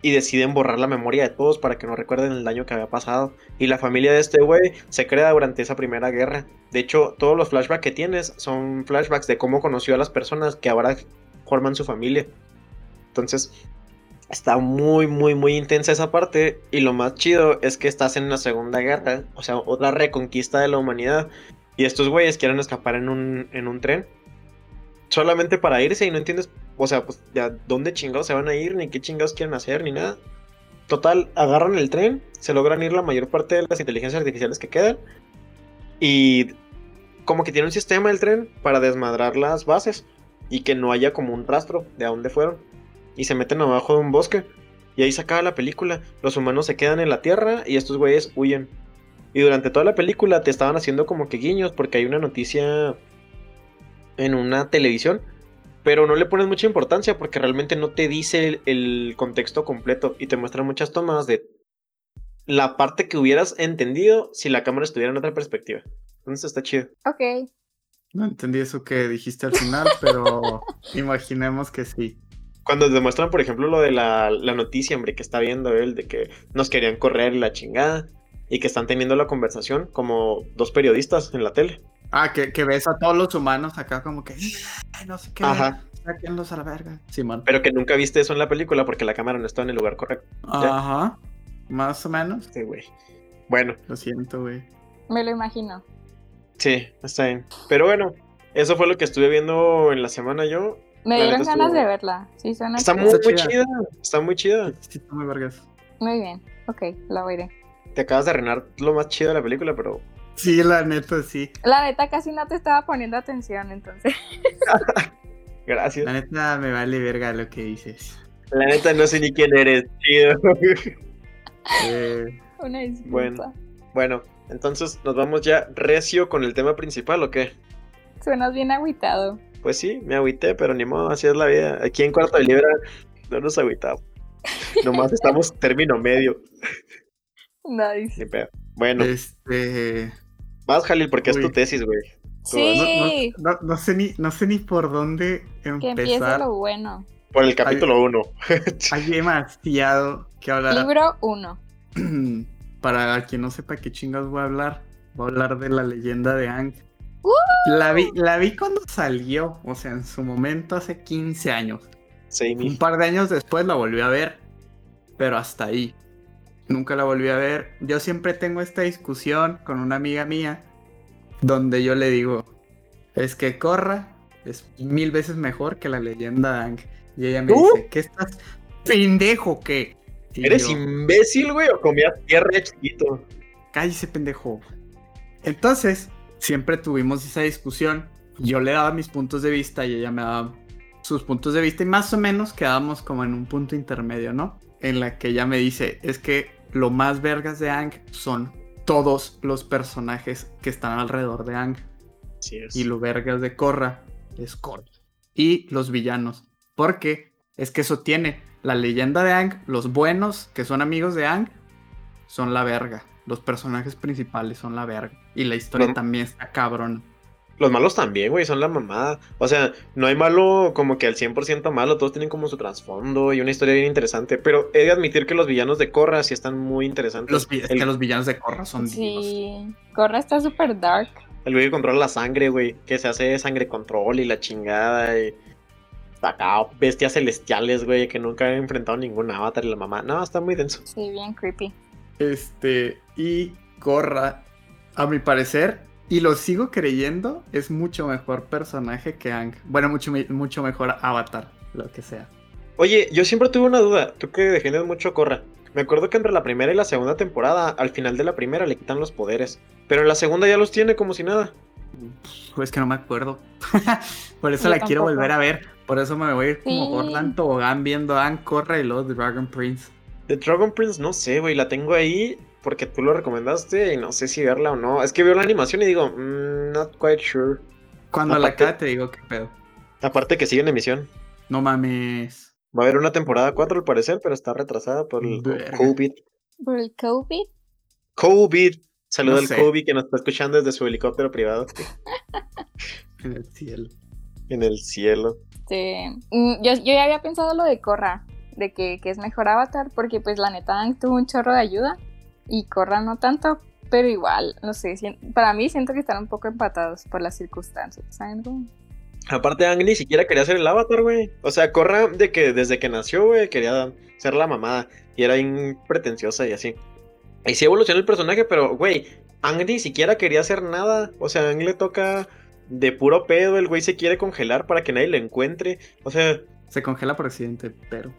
y deciden borrar la memoria de todos para que no recuerden el daño que había pasado. Y la familia de este güey se crea durante esa primera guerra. De hecho, todos los flashbacks que tienes son flashbacks de cómo conoció a las personas que ahora forman su familia. Entonces, está muy, muy, muy intensa esa parte. Y lo más chido es que estás en la segunda guerra, o sea, otra reconquista de la humanidad. Y estos güeyes quieren escapar en un, en un tren. Solamente para irse y no entiendes o sea, pues ya dónde chingados se van a ir, ni qué chingados quieren hacer, ni nada. Total, agarran el tren, se logran ir la mayor parte de las inteligencias artificiales que quedan. Y como que tiene un sistema el tren para desmadrar las bases y que no haya como un rastro de a dónde fueron. Y se meten abajo de un bosque. Y ahí se acaba la película. Los humanos se quedan en la tierra y estos güeyes huyen. Y durante toda la película te estaban haciendo como que guiños porque hay una noticia en una televisión pero no le pones mucha importancia porque realmente no te dice el, contexto completo y te muestra muchas tomas de la parte que hubieras entendido si la cámara estuviera en otra perspectiva. Entonces está chido. Ok. No entendí eso que dijiste al final, pero (laughs) imaginemos que sí. Cuando demuestran, por ejemplo, lo de la, la, noticia, hombre, que está viendo él, de que nos querían correr la chingada. y que están teniendo la conversación como dos periodistas en la tele. Ah, que, que ves a todos los humanos acá como que no sé qué. Ajá. Sáquenlos a la verga. Simón. Pero que nunca viste eso en la película porque la cámara no estaba en el lugar correcto. ¿Ya? Ajá. Más o menos. Sí, güey. Bueno, Lo siento, güey. Me lo imagino. sí, está bien. Pero bueno, eso fue lo que estuve viendo en la semana yo. Me dieron ganas estuvo- de verla. Sí, suena Está chida. muy, Está muy chida. chida. Está muy chida. Sí, está muy vergas. Muy bien. Ok, la veré. Te acabas de arruinar lo más chido de la película, pero Sí, la neta, sí. La neta casi no te estaba poniendo atención, entonces. (laughs) gracias. La neta me vale verga lo que dices. La neta no sé ni quién eres, chido. (laughs) Eh, Una disculpa. Bueno. bueno, entonces nos vamos ya recio con el tema principal, ¿o qué? Suenas bien agüitado. Pues sí, me agüité, pero ni modo, así es la vida. Aquí en Cuarto de Libra no nos agüitamos. Nomás (laughs) estamos término medio. Nice. Bueno, este. vas, Jalil, porque es tu tesis, güey. Sí, No, no- no sé ni, no sé ni por dónde que empiece empezar. lo bueno. Por el capítulo 1. (laughs) Hay demasiado que hablar. Libro 1. (clears throat) Para quien no sepa qué chingas voy a hablar, voy a hablar de la leyenda de Ang. ¡Uh! La vi, la vi cuando salió, o sea, en su momento hace 15 años. Sí, Un par de años después la volví a ver, pero hasta ahí. Nunca la volví a ver. Yo siempre tengo esta discusión con una amiga mía, donde yo le digo, es que Corra es mil veces mejor que la leyenda de Ang. Y ella me ¿Tú? dice, ¿qué estás pendejo que? ¿Eres imbécil, güey, o comías tierra de chiquito? cállese pendejo. Entonces, siempre tuvimos esa discusión. Yo le daba mis puntos de vista y ella me daba sus puntos de vista y más o menos quedábamos como en un punto intermedio, ¿no? En la que ella me dice, es que lo más vergas de Ang son todos los personajes que están alrededor de Ang Sí, es. y lo vergas de Korra es Korra. Y los villanos, porque es que eso tiene la leyenda de Ang, los buenos que son amigos de Ang son la verga. Los personajes principales son la verga. Y la historia No. también está cabrón. Los malos también, güey, son la mamada. O sea, no hay malo como que al 100% malo, todos tienen como su trasfondo y una historia bien interesante. Pero he de admitir que los villanos de Korra sí están muy interesantes. Los, es el, que los villanos de Korra son divinos. Sí. Corra está súper dark. el güey que controla la sangre, güey, que se hace sangre control y la chingada. Y... Acá, bestias celestiales, güey, que nunca he enfrentado ningún avatar y la mamá. No, está muy denso. Sí, bien creepy. Este, y Korra, a mi parecer, y lo sigo creyendo, es mucho mejor personaje que Ang. Bueno, mucho, mucho mejor avatar, lo que sea. Oye, yo siempre tuve una duda. Tú que defiendes mucho a Korra. Me acuerdo que entre la primera y la segunda temporada, al final de la primera le quitan los poderes. Pero en la segunda ya los tiene como si nada. Pues que no me acuerdo. (laughs) Por eso Yo la quiero volver a ver. Por eso me voy a ir como Sí. Orlando Tobogán viendo a Ang, Korra y luego Dragon Prince. The Dragon Prince, no sé, güey. La tengo ahí porque tú lo recomendaste y no sé si verla o no. Es que veo la animación y digo, mm, not quite sure. Cuando la acabe te digo qué pedo. Aparte que sigue en emisión. No mames. Va a haber una temporada 4 al parecer, pero está retrasada por el Verga. COVID. Por el COVID. COVID. Saluda No al sé. COVID que nos está escuchando desde su helicóptero privado (laughs) En el cielo. en el cielo. Este, mm, yo, yo ya había pensado lo de Corra, de que, que es mejor Avatar, porque pues la neta Aang tuvo un chorro de ayuda y Corra no tanto, pero igual, no sé, para mí siento que están un poco empatados por las circunstancias, ¿saben cómo? Aparte, Ang ni siquiera quería ser el avatar, güey. O sea, Korra de que desde que nació, güey, quería ser la mamada. Y era bien pretenciosa y así. Y sí evolucionó el personaje, pero, güey, Ang ni siquiera quería hacer nada. O sea, Ang le toca de puro pedo. El güey se quiere congelar para que nadie lo encuentre. O sea, Se congela por accidente, pero.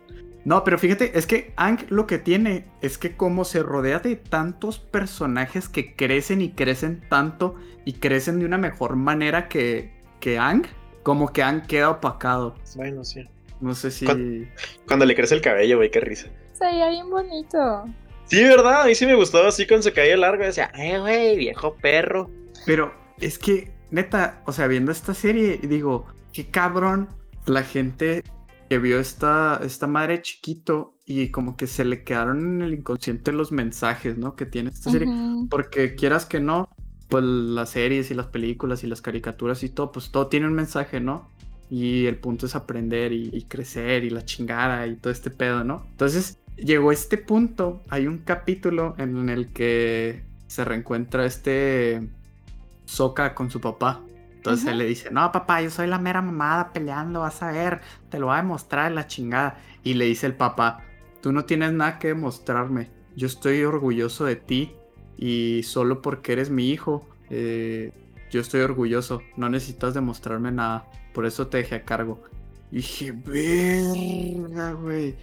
No, pero fíjate, es que Ang lo que tiene es que como se rodea de tantos personajes que crecen y crecen tanto y crecen de una mejor manera que, que Ang, como que Ang queda opacado. bueno, sí. No sé si. ¿Cuán- Cuando le crece el cabello, güey, qué risa. Se veía bien bonito. Sí, ¿verdad? A mí sí me gustaba así con su cabello largo. Decía, eh, güey, viejo perro. Pero es que, neta, o sea, viendo esta serie, digo, qué cabrón la gente que vio esta, esta madre chiquito y como que se le quedaron en el inconsciente los mensajes, ¿no? Que tiene esta serie. Porque quieras que no, pues las series y las películas y las caricaturas y todo, pues todo tiene un mensaje, ¿no? Y el punto es aprender y, y crecer y la chingada y todo este pedo, ¿no? Entonces, llegó este punto, hay un capítulo en el que se reencuentra este Soka con su papá. Entonces él le dice, no, papá, yo soy la mera mamada peleando, vas a ver, te lo voy a demostrar la chingada. Y le dice el papá, tú no tienes nada que demostrarme, yo estoy orgulloso de ti y solo porque eres mi hijo, eh, yo estoy orgulloso, no necesitas demostrarme nada, por eso te dejé a cargo. Y dije, verga, güey.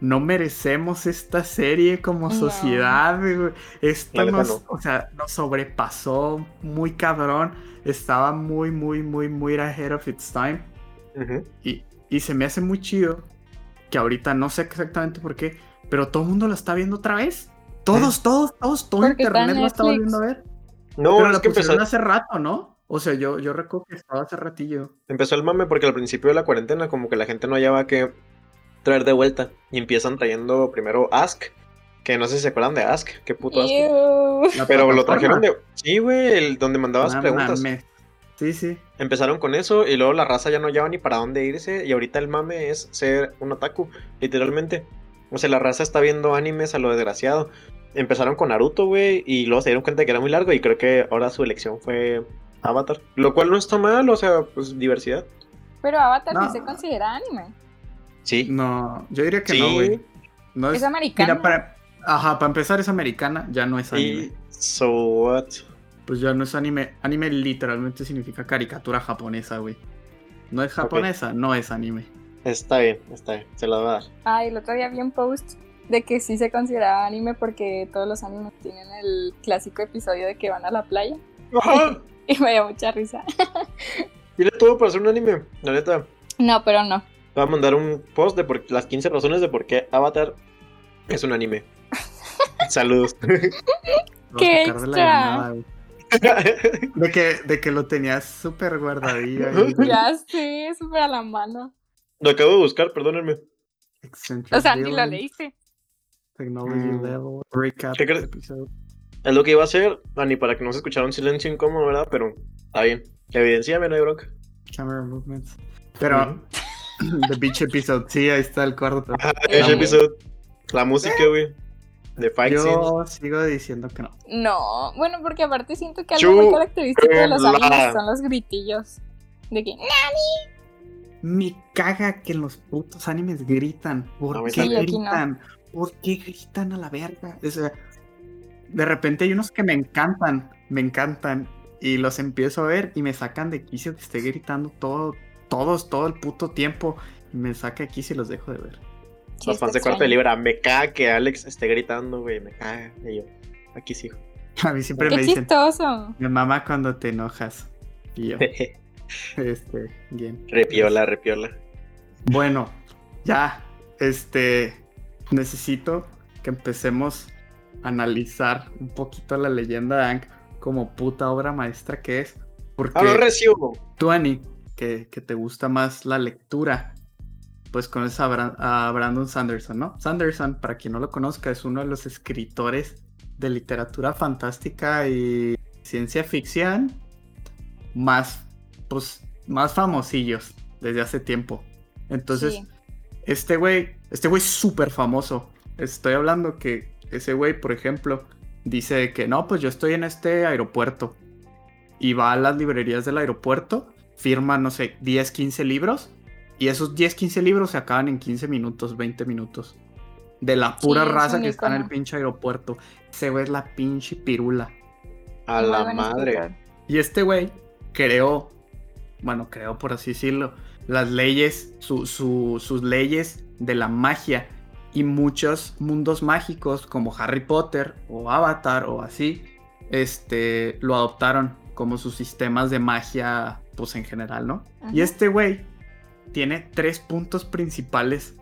No merecemos esta serie como sociedad, güey. Esta nos, o sea, nos sobrepasó muy cabrón. Estaba muy, muy, muy, muy ahead of its time. y, y se me hace muy chido que ahorita no sé exactamente por qué, pero todo el mundo lo está viendo otra vez. Todos, todos, todos, todo internet lo está volviendo a ver. No, pero es que empezó hace rato, ¿no? O sea, yo, yo recuerdo que estaba hace ratillo. Empezó el mame porque al principio de la cuarentena como que la gente no hallaba que traer de vuelta. Y empiezan trayendo primero Ask, que no sé si se acuerdan de Ask, qué puto Ask. Pero lo trajeron de... Sí, güey, el donde mandabas preguntas. Sí, sí. Empezaron con eso y luego la raza ya no lleva ni para dónde irse y ahorita el mame es ser un otaku, literalmente. O sea, la raza está viendo animes a lo desgraciado. Empezaron con Naruto, güey, y luego se dieron cuenta que era muy largo y creo que ahora su elección fue Avatar. Lo cual no está mal, o sea, pues diversidad. Pero Avatar sí se considera anime. Sí. No, yo diría que no, güey. No es, americana. para, ajá, para empezar es americana, ya no es anime. so what? Pues ya no es anime. Anime literalmente significa caricatura japonesa, güey. No es japonesa, no es anime. Está bien, está bien, se la va a dar. Ah, el otro día vi un post de que sí se consideraba anime porque todos los animes tienen el clásico episodio de que van a la playa. (laughs) Y me dio mucha risa. (laughs) Tiene todo para hacer un anime, la neta. No, pero no. Va a mandar un post de por, las 15 razones de por qué Avatar es un anime. (laughs) Saludos. ¡Qué extra! (laughs) De que, de que lo tenías súper guardadillo. (laughs) ya sé, súper a la mano. Lo acabo de buscar, perdónenme. O sea, ni lo leíste. Technology mm. level, recap es lo que iba a hacer, Dani, para que no se escuchara un silencio incómodo, ¿verdad? Pero está bien. Evidenciame, no hay bronca. Camera movements. Pero, (clears throat) The Beach Episode, sí, ahí está el cuarto. Ah, Beach Episode. La música, güey. De fight Yo sigo diciendo que no. No, bueno, porque aparte siento que algo muy característico de los animes son los gritillos. De que, ¡Nani! Me caga que los putos animes gritan. ¿Por qué gritan? ¿Por qué gritan a la verga? O sea, de repente hay unos que me encantan, me encantan. Y los empiezo a ver y me sacan de quicio que esté gritando todo, todos, todo el puto tiempo. Y me saca quicio y los dejo de ver. los fans de cuarto de libra, me caga que Alex esté gritando, güey, me caga. Y yo, aquí sigo. (laughs) A mí siempre me dicen. Mi mamá cuando te enojas. Y yo. (laughs) este, bien. Repiola, repiola. Bueno, ya. Este. Necesito que empecemos analizar un poquito la leyenda de Ank como puta obra maestra que es. Porque tú, Annie, que, te gusta más la lectura, pues conoces a, Brandon Sanderson, ¿no? Sanderson, para quien no lo conozca, es uno de los escritores de literatura fantástica y ciencia ficción más, pues, más famosillos desde hace tiempo. Entonces, este güey, este güey es súper famoso. Estoy hablando que ese güey, por ejemplo, dice que no, pues yo estoy en este aeropuerto y va a las librerías del aeropuerto, firma, no sé, 10, 15 libros y esos 10, 15 libros se acaban en 15 minutos, 20 minutos. De la pura raza que está en el pinche aeropuerto. Ese güey es la pinche pirula. A la madre. Y este güey creó, bueno, creó por así decirlo, las leyes, sus leyes de la magia y muchos mundos mágicos como Harry Potter o Avatar o así, este, lo adoptaron como sus sistemas de magia, pues en general, ¿no? Y este güey tiene tres puntos principales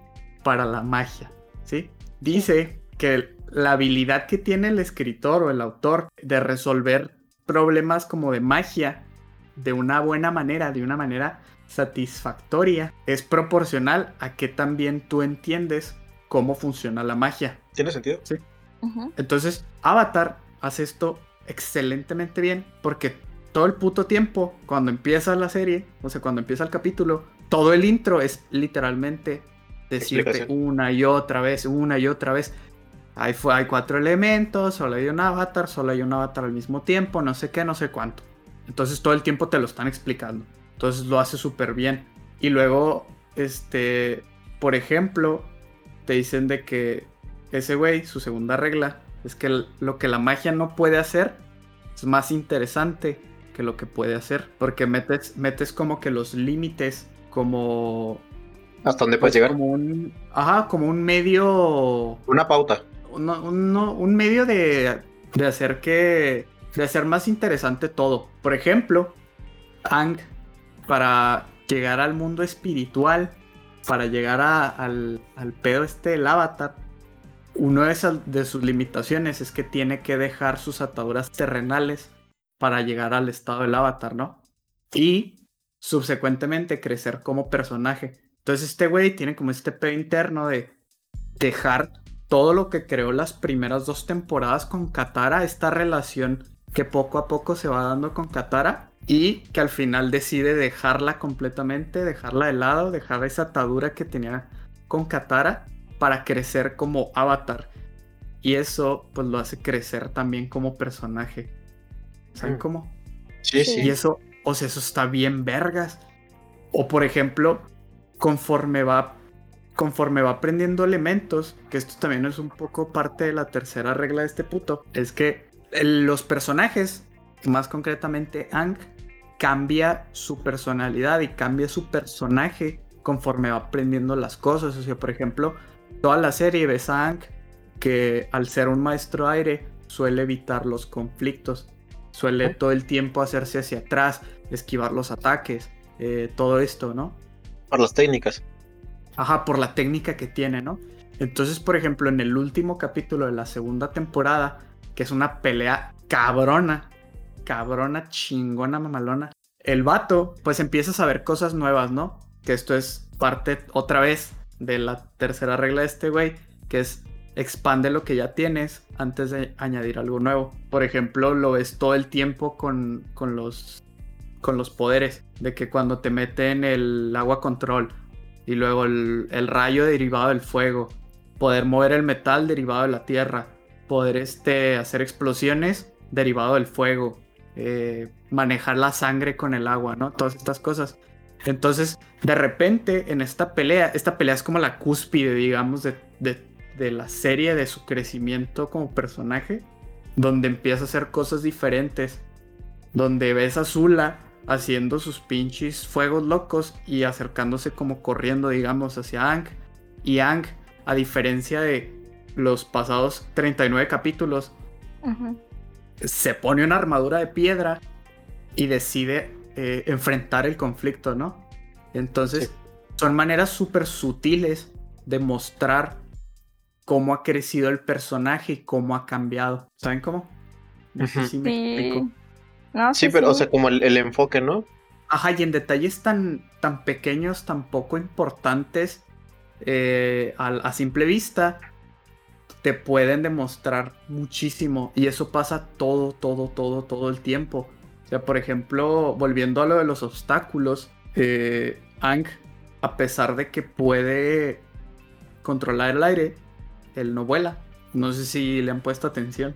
para la magia, ¿sí? Dice que la habilidad que tiene el escritor o el autor de resolver problemas como de magia de una buena manera, de una manera satisfactoria, es proporcional a que también tú entiendes cómo funciona la magia. ¿Tiene sentido? Sí. Entonces, Avatar hace esto excelentemente bien porque todo el puto tiempo, cuando empieza la serie, o sea, cuando empieza el capítulo, todo el intro es literalmente decirte una y otra vez, una y otra vez. Hay cuatro elementos, solo hay un avatar, solo hay un avatar al mismo tiempo, no sé qué, no sé cuánto. Entonces todo el tiempo te lo están explicando. Entonces lo hace súper bien. Y luego, este, por ejemplo, te dicen de que ese güey, su segunda regla, es que lo que la magia no puede hacer es más interesante que lo que puede hacer. Porque metes, metes como que los límites, como. ¿Hasta dónde puedes pues llegar? Como un, ajá, como un medio. Una pauta. Un, un medio de, de hacer que. De hacer más interesante todo. Por ejemplo, Ang, para llegar al mundo espiritual, para llegar al, al pedo este del avatar, una de, de sus limitaciones es que tiene que dejar sus ataduras terrenales para llegar al estado del avatar, ¿no? Y subsecuentemente crecer como personaje. Entonces este güey tiene como este pedo interno de dejar todo lo que creó las primeras dos temporadas con Katara, esta relación que poco a poco se va dando con Katara y que al final decide dejarla completamente, dejarla de lado, dejar esa atadura que tenía con Katara para crecer como avatar. Y eso pues lo hace crecer también como personaje. ¿Saben mm. cómo? Sí, sí. Y eso, o sea, eso está bien vergas. O por ejemplo, conforme va conforme va aprendiendo elementos, que esto también es un poco parte de la tercera regla de este puto, es que los personajes, más concretamente Ang, cambia su personalidad y cambia su personaje conforme va aprendiendo las cosas. O sea, por ejemplo, toda la serie ves a Ang que al ser un maestro aire suele evitar los conflictos, suele todo el tiempo hacerse hacia atrás, esquivar los ataques, eh, todo esto, ¿no? Por las técnicas. Ajá, por la técnica que tiene, ¿no? Entonces, por ejemplo, en el último capítulo de la segunda temporada, que es una pelea cabrona, cabrona, chingona, mamalona, el vato pues empieza a saber cosas nuevas, ¿no? Que esto es parte otra vez de la tercera regla de este güey, que es expande lo que ya tienes antes de añadir algo nuevo. Por ejemplo, lo ves todo el tiempo con, con los con los poderes, de que cuando te meten el agua control y luego el, rayo derivado del fuego, poder mover el metal derivado de la tierra, poder este, hacer explosiones derivado del fuego, eh, manejar la sangre con el agua, ¿no? Todas estas cosas. Entonces, de repente, en esta pelea, esta pelea es como la cúspide, digamos, de, de, la serie, de su crecimiento como personaje, donde empieza a hacer cosas diferentes, donde ves a Zula haciendo sus pinches fuegos locos y acercándose como corriendo, digamos, hacia Ang. Y Ang, a diferencia de los pasados 39 capítulos, se pone una armadura de piedra y decide eh, enfrentar el conflicto, ¿no? Entonces, son maneras súper sutiles de mostrar cómo ha crecido el personaje y cómo ha cambiado. ¿Saben cómo? No sé si me explico. sí, pero, o sea, como el, enfoque, ¿no? Ajá, y en detalles tan, tan pequeños, tan poco importantes eh, a simple vista, te pueden demostrar muchísimo. Y eso pasa todo, todo, todo, todo el tiempo. O sea, por ejemplo, volviendo a lo de los obstáculos, eh, Ang, a pesar de que puede controlar el aire, él no vuela. No sé si le han puesto atención.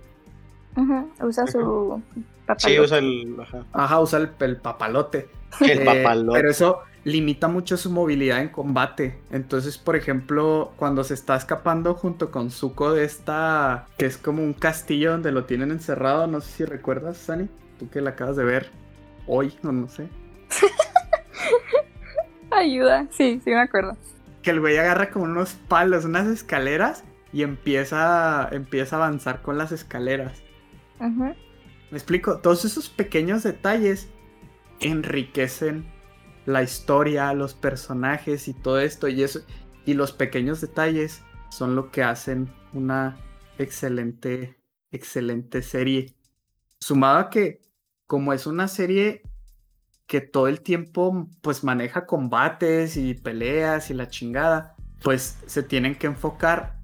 Usa su papalote. Sí, usa el. Ajá, usa el, papalote. (laughs) El eh, papalote. Pero eso limita mucho su movilidad en combate. Entonces, por ejemplo, cuando se está escapando junto con Zuko de esta, que es como un castillo donde lo tienen encerrado, no sé si recuerdas, Sani, tú que la acabas de ver hoy, o no sé. (laughs) Ayuda, sí, sí me acuerdo. Que el güey agarra como unos palos, unas escaleras y empieza, empieza a avanzar con las escaleras. Me explico, todos esos pequeños detalles enriquecen la historia, los personajes y todo esto y eso y los pequeños detalles son lo que hacen una excelente excelente serie. Sumado a que como es una serie que todo el tiempo pues maneja combates y peleas y la chingada, pues se tienen que enfocar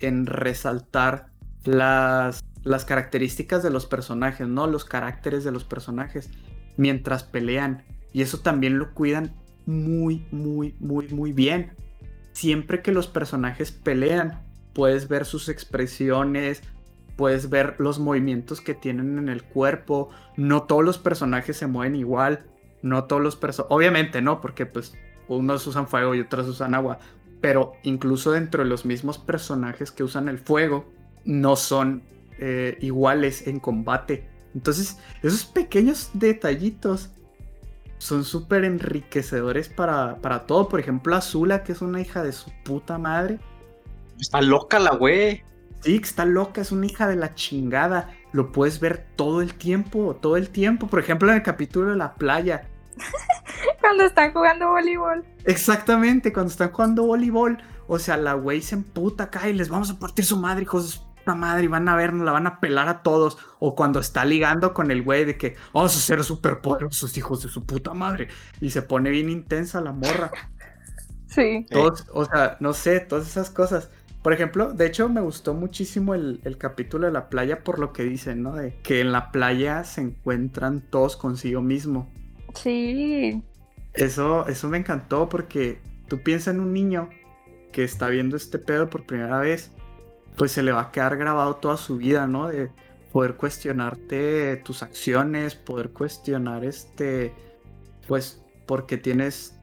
en resaltar las, las características de los personajes, ¿no? Los caracteres de los personajes mientras pelean y eso también lo cuidan muy, muy, muy, muy bien. siempre que los personajes pelean, puedes ver sus expresiones, puedes ver los movimientos que tienen en el cuerpo. No todos los personajes se mueven igual. No todos los personajes. Obviamente no, porque pues unos usan fuego y otros usan agua. Pero incluso dentro de los mismos personajes que usan el fuego, no son eh, iguales en combate. Entonces, esos pequeños detallitos son súper enriquecedores para, para todo. Por ejemplo, Azula, que es una hija de su puta madre. Está loca la güey. Sí, está loca, es una hija de la chingada. Lo puedes ver todo el tiempo, todo el tiempo. Por ejemplo, en el capítulo de la playa. (laughs) cuando están jugando voleibol. Exactamente, cuando están jugando voleibol. O sea, la güey se emputa acá y les vamos a partir su madre, hijos de puta madre, y van a vernos, la van a pelar a todos. O cuando está ligando con el güey de que vamos a ser superpoderosos, hijos de su puta madre. Y se pone bien intensa la morra. (laughs) Sí. Todos, o sea, no sé, todas esas cosas. Por ejemplo, de hecho me gustó muchísimo el, capítulo de la playa por lo que dicen, ¿no? De que en la playa se encuentran todos consigo mismo. Sí. Eso, eso me encantó porque tú piensas en un niño que está viendo este pedo por primera vez, pues se le va a quedar grabado toda su vida, ¿no? De poder cuestionarte tus acciones, poder cuestionar este, pues, porque tienes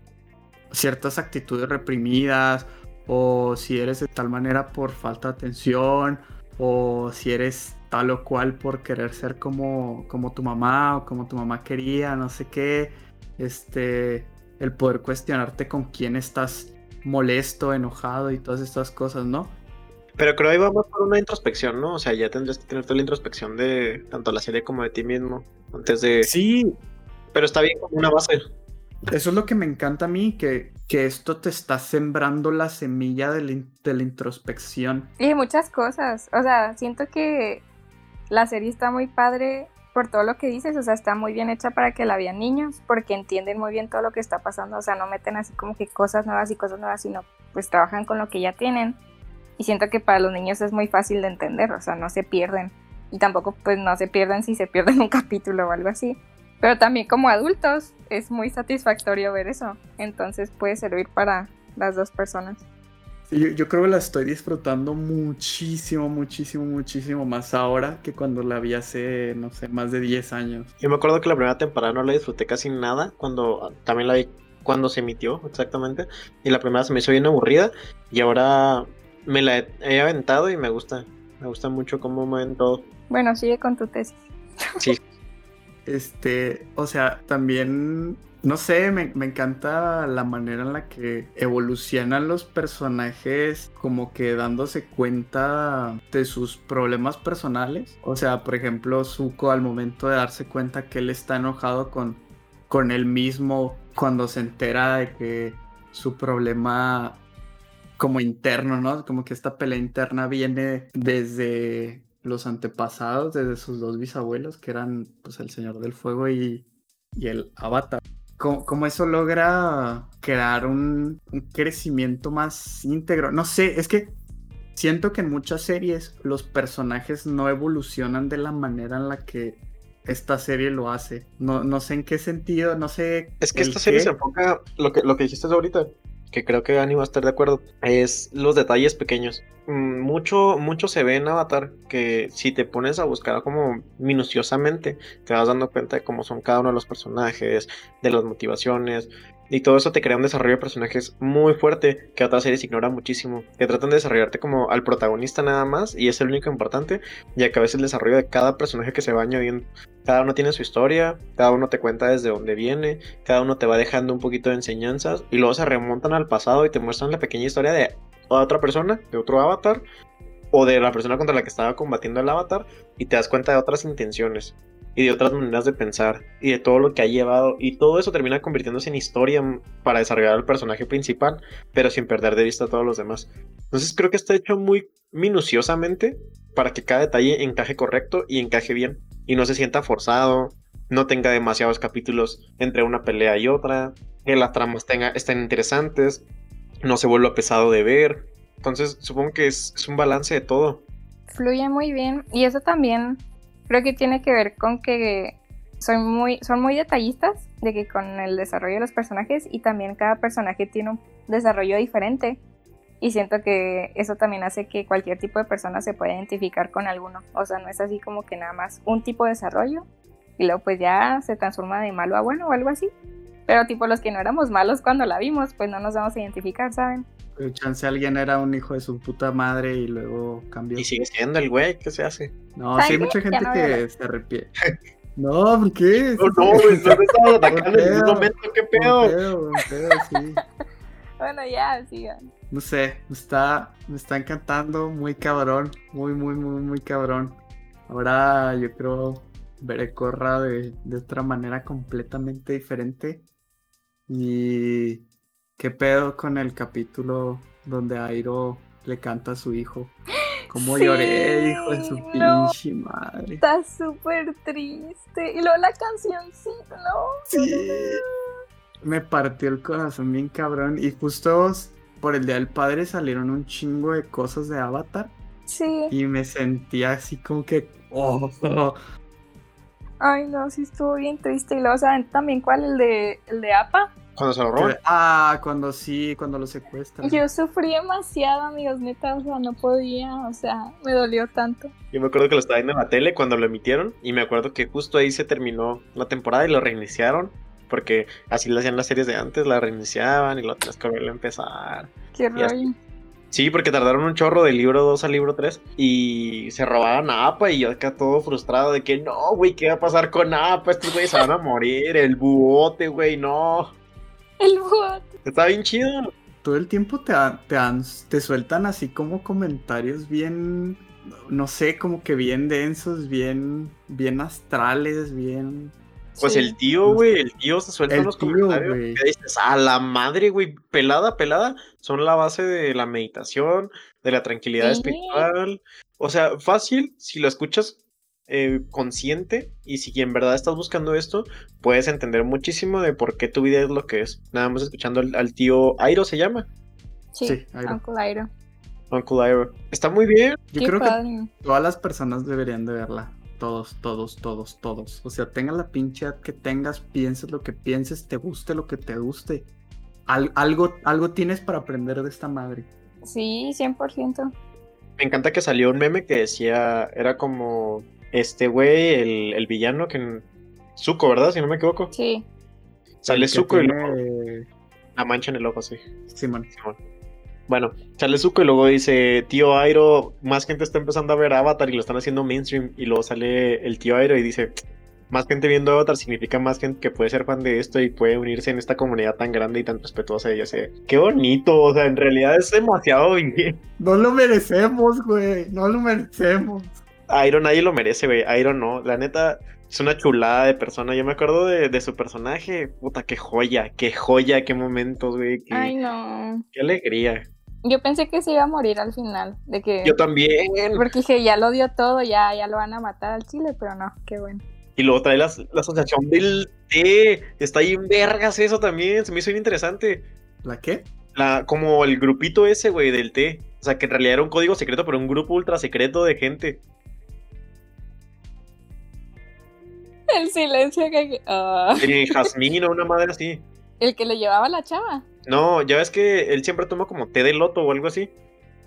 ciertas actitudes reprimidas o si eres de tal manera por falta de atención, o si eres tal o cual por querer ser como, como tu mamá o como tu mamá quería, no sé qué, este, el poder cuestionarte con quién estás molesto, enojado y todas estas cosas, ¿no? Pero creo que ahí vamos por una introspección, ¿no? O sea, ya tendrías que tener toda la introspección de tanto la serie como de ti mismo antes de... Sí. Pero está bien como una base. Eso es lo que me encanta a mí, que, que esto te está sembrando la semilla de la, introspección. Y muchas cosas. O sea, siento que la serie está muy padre por todo lo que dices. O sea, está muy bien hecha para que la vean niños, porque entienden muy bien todo lo que está pasando. O sea, no meten así como que cosas nuevas y cosas nuevas, sino pues trabajan con lo que ya tienen. Y siento que para los niños es muy fácil de entender. O sea, no se pierden. Y tampoco pues no se pierden si se pierden un (laughs) capítulo o algo así. Pero también como adultos es muy satisfactorio ver eso. Entonces puede servir para las dos personas. Sí, yo, creo que la estoy disfrutando muchísimo, muchísimo, muchísimo más ahora que cuando la vi hace, no sé, más de 10 años. Yo me acuerdo que la primera temporada no la disfruté casi nada, cuando también la vi cuando se emitió exactamente. Y la primera se me hizo bien aburrida y ahora me la he, he aventado y me gusta. Me gusta mucho cómo mueven todo. Bueno, sigue con tu tesis. Sí, Este, o sea, también, no sé, me, encanta la manera en la que evolucionan los personajes, como que dándose cuenta de sus problemas personales. O sea, por ejemplo, Zuko al momento de darse cuenta que él está enojado con, con él mismo cuando se entera de que su problema como interno, ¿no? Como que esta pelea interna viene desde los antepasados, desde sus dos bisabuelos, que eran pues el Señor del Fuego y, el Avatar. ¿Cómo, eso logra crear un, crecimiento más íntegro? No sé, es que siento que en muchas series los personajes no evolucionan de la manera en la que esta serie lo hace. No, no sé en qué sentido, no sé. Es que esta serie se enfoca, lo que, lo que dijiste ahorita, que creo que Ani va a estar de acuerdo, es los detalles pequeños. Mm, mucho, mucho se ve en Avatar que si te pones a buscar como minuciosamente, te vas dando cuenta de cómo son cada uno de los personajes, de las motivaciones, y todo eso te crea un desarrollo de personajes muy fuerte que otras series ignoran muchísimo. Que tratan de desarrollarte como al protagonista nada más y es el único importante. Ya que a veces el desarrollo de cada personaje que se va añadiendo. Cada uno tiene su historia, cada uno te cuenta desde dónde viene, cada uno te va dejando un poquito de enseñanzas y luego se remontan al pasado y te muestran la pequeña historia de otra persona, de otro avatar o de la persona contra la que estaba combatiendo el avatar y te das cuenta de otras intenciones y de otras maneras de pensar y de todo lo que ha llevado y todo eso termina convirtiéndose en historia para desarrollar al personaje principal, pero sin perder de vista a todos los demás. Entonces creo que está hecho muy minuciosamente para que cada detalle encaje correcto y encaje bien y no se sienta forzado, no tenga demasiados capítulos entre una pelea y otra, que las tramas tenga, estén interesantes, no se vuelva pesado de ver. Entonces supongo que es, un balance de todo. Fluye muy bien y eso también creo que tiene que ver con que son muy, son muy detallistas de que con el desarrollo de los personajes y también cada personaje tiene un desarrollo diferente. Y siento que eso también hace que cualquier tipo de persona se pueda identificar con alguno. O sea, no es así como que nada más un tipo de desarrollo y luego pues ya se transforma de malo a bueno o algo así. Pero tipo los que no éramos malos cuando la vimos, pues no nos vamos a identificar, ¿saben? Pero chance alguien era un hijo de su puta madre y luego cambió. Y sigue siendo el güey, ¿qué se hace? No, sí hay mucha gente que se arrepiente. (laughs) No, ¿por qué? No, no, güey, no me estaba atacando en ningún momento, qué pedo. sí. bueno, ya, sigan. No sé, me está, me está encantando, muy cabrón, muy, muy, muy, muy cabrón. Ahora yo creo veré Corra de, de otra manera completamente diferente. Y qué pedo con el capítulo donde Airo le canta a su hijo. Como lloré, hijo de su pinche madre. Está súper triste. Y luego la cancioncita, ¿no? Sí. Me partió el corazón bien cabrón. Y justo por el Día del Padre salieron un chingo de cosas de Avatar. Sí. Y me sentía así como que. Oh, Ay, no, sí estuvo bien triste. Y luego, ¿saben también cuál? El de, el de APA. Cuando se lo roban. Ah, cuando sí, cuando lo secuestran. Yo sufrí demasiado, amigos, neta, o sea, no podía, o sea, me dolió tanto. Yo me acuerdo que lo estaba viendo en la tele cuando lo emitieron y me acuerdo que justo ahí se terminó la temporada y lo reiniciaron. Porque así lo hacían las series de antes, la reiniciaban y lo tenías que volver a empezar. Qué rollo. Sí, porque tardaron un chorro del libro 2 al libro 3 y se robaban a APA y yo acá todo frustrado de que no, güey, ¿qué va a pasar con APA? Estos güeyes se van a morir, el buote, güey, no. El buote. Está bien chido. Todo el tiempo te, te, te sueltan así como comentarios bien, no sé, como que bien densos, bien, bien astrales, bien pues el tío, güey, el tío se suelta en los comentarios. Que dices, a la madre, güey, pelada, pelada, son la base de la meditación, de la tranquilidad espiritual. O sea, fácil, si lo escuchas eh, consciente y si en verdad estás buscando esto, puedes entender muchísimo de por qué tu vida es lo que es. Nada más escuchando al, tío Airo, ¿se llama? Sí, Uncle Airo. Uncle Airo. Está muy bien. Yo creo que todas las personas deberían de verla todos, todos, todos, todos. O sea, tenga la pinche que tengas, pienses lo que pienses, te guste lo que te guste. algo, algo tienes para aprender de esta madre. Sí, 100%. Me encanta que salió un meme que decía, era como este güey, el, villano que... Zuko, ¿verdad? Si no me equivoco. Sí. Sale Zuko y luego... La mancha en el ojo, sí. Simón. Simón. Bueno, sale Zuko y luego dice, tío Airo, más gente está empezando a ver Avatar y lo están haciendo mainstream. Y luego sale el tío Airo y dice, más gente viendo Avatar significa más gente que puede ser fan de esto y puede unirse en esta comunidad tan grande y tan respetuosa. Y yo sé, qué bonito, o sea, en realidad es demasiado bien. No lo merecemos, güey, no lo merecemos. Airo nadie lo merece, güey, Airo no, la neta... Es una chulada de persona. Yo me acuerdo de, su personaje. Puta, qué joya, qué joya, qué momentos, güey. Ay, no. Qué alegría. Yo pensé que se iba a morir al final, de que... Yo también. Porque dije, ya lo dio todo, ya, ya lo van a matar al chile, pero no, qué bueno. Y luego trae la, asociación del té, está ahí en vergas eso también, se me hizo bien interesante. ¿La qué? La, como el grupito ese, güey, del té. O sea, que en realidad era un código secreto, pero un grupo ultra secreto de gente. El silencio que... Uh... El jazmín o una madre así. El que le llevaba la chava. No, ya ves que él siempre toma como té de loto o algo así.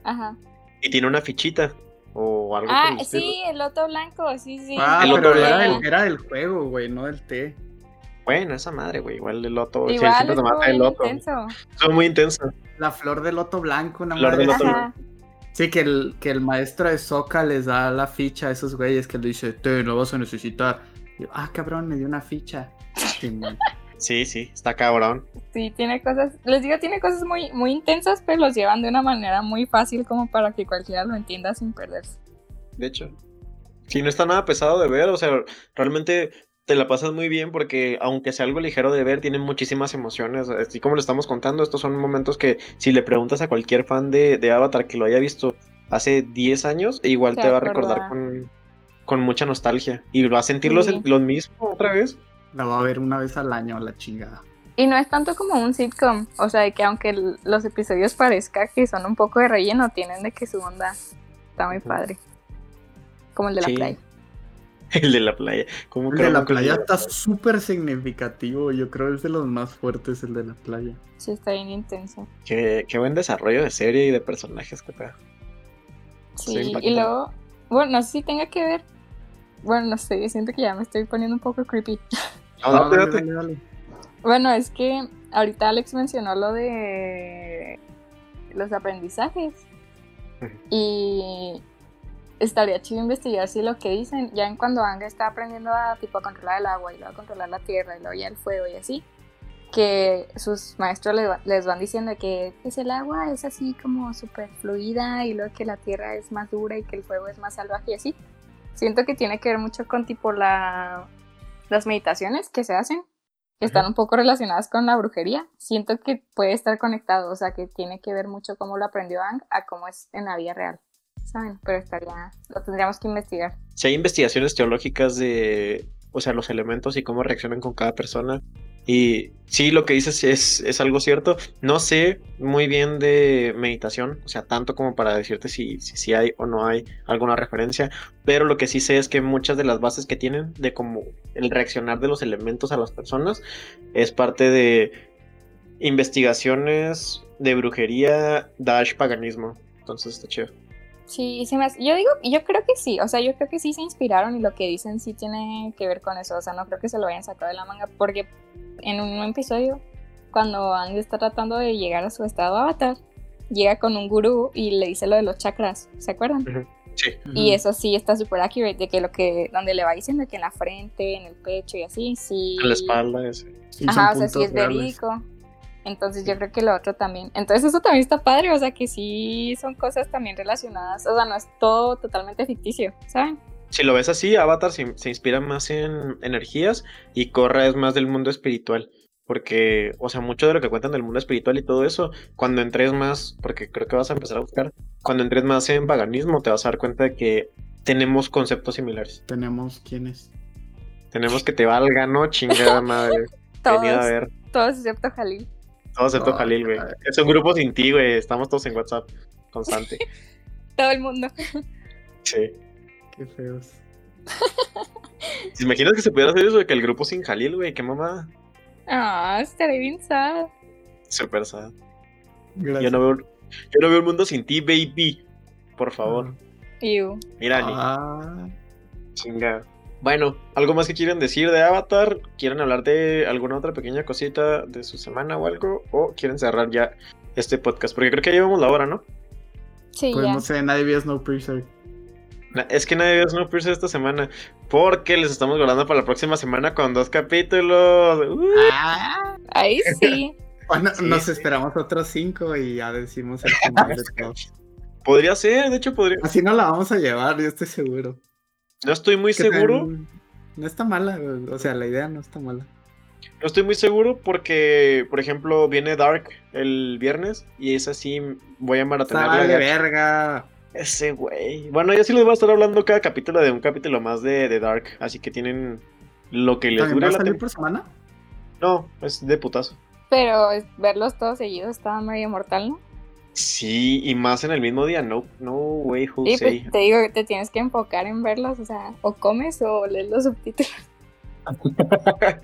Ajá. Y tiene una fichita o algo Ah, sí, el loto blanco, sí, sí. Ah, el pero era, el, era el juego, güey, no el té. Bueno, esa madre, güey, igual el loto. Igual sí, siempre toma el loto. Intenso. Son muy intensos. La flor de loto blanco, una flor de loto blanco. Sí, que el, que el maestro de Soca les da la ficha a esos güeyes que le dice, te no vas a necesitar. ah, cabrón, me dio una ficha. (laughs) Sí, sí, está cabrón. Sí, tiene cosas, les digo, tiene cosas muy, muy intensas, pero los llevan de una manera muy fácil como para que cualquiera lo entienda sin perderse. De hecho, sí, no está nada pesado de ver, o sea, realmente te la pasas muy bien porque aunque sea algo ligero de ver, tiene muchísimas emociones. Así como lo estamos contando, estos son momentos que si le preguntas a cualquier fan de, Avatar que lo haya visto hace 10 años, igual te va a recordar con, mucha nostalgia y va a sentir los, los mismos otra vez. La va a ver una vez al año la chingada. Y no es tanto como un sitcom, o sea, de que aunque los episodios parezca que son un poco de relleno, tienen de que su onda está muy padre. Como el de la playa. El de la playa. ¿Cómo el de la playa está súper significativo. Yo creo que es de los más fuertes el de la playa. Sí, está bien intenso. Qué, qué buen desarrollo de serie y de personajes que pedo. Sí, y luego, bueno, no sé si tenga que ver. Bueno, no sé, siento que ya me estoy poniendo un poco creepy. (laughs) No, date, dale, dale, dale. Bueno, es que ahorita Alex mencionó lo de los aprendizajes. Y estaría chido investigar si lo que dicen, ya en cuando Anga está aprendiendo a tipo a controlar el agua y luego a controlar la tierra y luego ya el fuego y así, que sus maestros le va- les van diciendo que pues el agua es así como súper fluida y luego que la tierra es más dura y que el fuego es más salvaje y así. Siento que tiene que ver mucho con tipo la, las meditaciones que se hacen, que están un poco relacionadas con la brujería. Siento que puede estar conectado, o sea que tiene que ver mucho cómo lo aprendió Ang a cómo es en la vida real. ¿Saben? Pero estaría, lo tendríamos que investigar. Si hay investigaciones teológicas de, o sea, los elementos y cómo reaccionan con cada persona. Y sí, lo que dices es, es algo cierto. No sé muy bien de meditación, o sea, tanto como para decirte si, si, hay o no hay alguna referencia, pero lo que sí sé es que muchas de las bases que tienen de cómo el reaccionar de los elementos a las personas es parte de investigaciones de brujería dash paganismo. Entonces está chido. Sí, se me hace- yo digo, yo creo que sí, o sea, yo creo que sí se inspiraron y lo que dicen sí tiene que ver con eso, o sea, no creo que se lo hayan sacado de la manga, porque en un episodio, cuando Ang está tratando de llegar a su estado avatar, llega con un gurú y le dice lo de los chakras, ¿se acuerdan? Sí. Y eso sí está súper accurate, de que lo que, donde le va diciendo que en la frente, en el pecho y así, sí. En la espalda, ese. Sí, Ajá, o sea, sí es reales. verídico. Entonces yo creo que lo otro también. Entonces eso también está padre, o sea que sí son cosas también relacionadas. O sea, no es todo totalmente ficticio, ¿saben? Si lo ves así, Avatar se, se inspira más en energías y Korra es más del mundo espiritual. Porque, o sea, mucho de lo que cuentan del mundo espiritual y todo eso, cuando entres más, porque creo que vas a empezar a buscar, cuando entres más en paganismo, te vas a dar cuenta de que tenemos conceptos similares. Tenemos quiénes. Tenemos que te valga, ¿no? Chingada (laughs) madre. Venida a Todos, ver. todos excepto Jalil. Todos excepto No, Jalil, güey. Es un grupo sin ti, güey. Estamos todos en WhatsApp. Constante. (laughs) Todo el mundo. Sí. Qué feos. (laughs) ¿Te imaginas que se pudiera hacer eso de que el grupo sin Jalil, güey? Qué mamá. Ah, estaré bien sad. Super sad. Gracias. Yo no veo, yo no veo el mundo sin ti, baby. Por favor. Ew. Mira, Ani, Ah, chinga. Bueno, ¿algo más que quieren decir de Avatar? ¿Quieren hablar de alguna otra pequeña cosita de su semana o algo? ¿O quieren cerrar ya este podcast? Porque creo que ya llevamos la hora, ¿no? Sí, pues ya. no sé, nadie vio Snowpiercer. Es que nadie vio Snowpiercer esta semana. Porque les estamos guardando para la próxima semana con dos capítulos. ¡Uh! Ah. Ahí sí. (laughs) Bueno, Sí, nos sí. esperamos otros cinco y ya decimos el (laughs) final de todo. Podría ser, de hecho podría. Así no la vamos a llevar, yo estoy seguro. No estoy muy seguro. No está mala, o sea, la idea no está mala. No estoy muy seguro porque, por ejemplo, viene Dark el viernes y es así, voy a maratonearla. Sale gacho. verga. Ese güey. Bueno, yo sí les voy a estar hablando cada capítulo de un capítulo más de, de Dark, así que tienen lo que les ¿También dure va a la salir por semana? No, es de putazo. Pero es- verlos todos seguidos estaba medio mortal, ¿no? Sí, y más en el mismo día, no, no way, who Y say. pues te digo que te tienes que enfocar en verlos, o sea, o comes o lees los subtítulos. (laughs)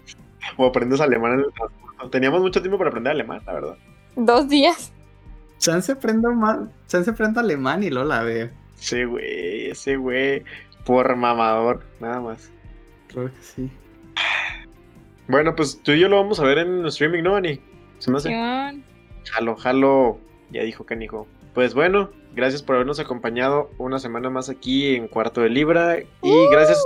o aprendes alemán en el transporte. Teníamos mucho tiempo para aprender alemán, la verdad. Dos días. Chance aprendo más, chance aprendo alemán y luego la veo. Sí, güey, ese güey, por mamador, nada más. Creo que sí. Bueno, pues tú y yo lo vamos a ver en streaming, ¿no, Ani? Se me hace. Jalo, jalo. Ya dijo Canijo. Pues bueno, gracias por habernos acompañado una semana más aquí en Cuarto de Libra. Y gracias,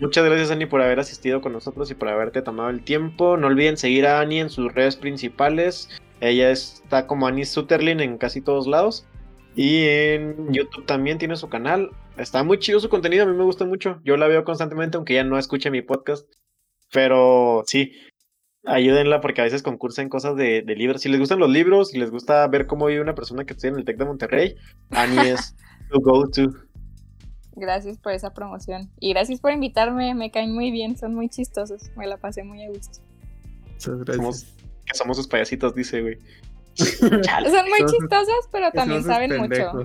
muchas gracias Ani por haber asistido con nosotros y por haberte tomado el tiempo. No olviden seguir a Ani en sus redes principales. Ella está como Ani Sutherland en casi todos lados. Y en YouTube también tiene su canal. Está muy chido su contenido, a mí me gusta mucho. Yo la veo constantemente, aunque ya no escuche mi podcast. Pero sí, ayúdenla porque a veces concursa en cosas de, de libros. Si les gustan los libros, si les gusta ver cómo vive una persona que estudia en el TEC de Monterrey, Ani (laughs) es to go to. Gracias por esa promoción. Y gracias por invitarme, me caen muy bien, son muy chistosos. Me la pasé muy a gusto. Muchas gracias. Somos, que somos sus payasitos, dice, güey. (laughs) Son muy chistosos, pero también saben mucho.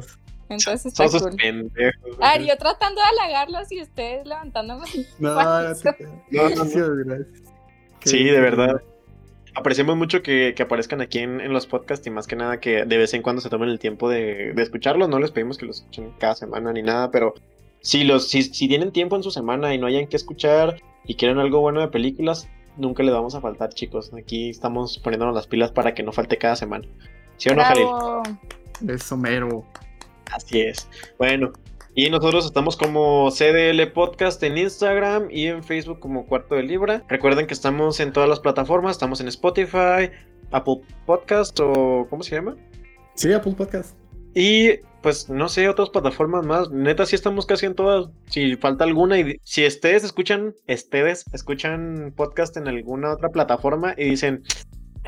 Entonces está Son sus cool. pendejos. Ah, yo tratando de halagarlos y ustedes levantándome. No, No, no, (laughs) no. Gracias, Sí, de verdad. Apreciamos mucho que, que aparezcan aquí en, en los podcasts y más que nada que de vez en cuando se tomen el tiempo de, de escucharlos. No les pedimos que los escuchen cada semana ni nada, pero si, los, si, si tienen tiempo en su semana y no hayan que escuchar y quieren algo bueno de películas, nunca les vamos a faltar, chicos. Aquí estamos poniéndonos las pilas para que no falte cada semana. ¿Sí o no, Jalil? Eso mero. Así es. Bueno, y nosotros estamos como CDL Podcast en Instagram y en Facebook como Cuarto de Libra. Recuerden que estamos en todas las plataformas, estamos en Spotify, Apple Podcast o ¿cómo se llama? Sí, Apple Podcast. Y pues no sé, otras plataformas más. Neta, sí estamos casi en todas. Si falta alguna y si ustedes escuchan, ustedes escuchan podcast en alguna otra plataforma y dicen,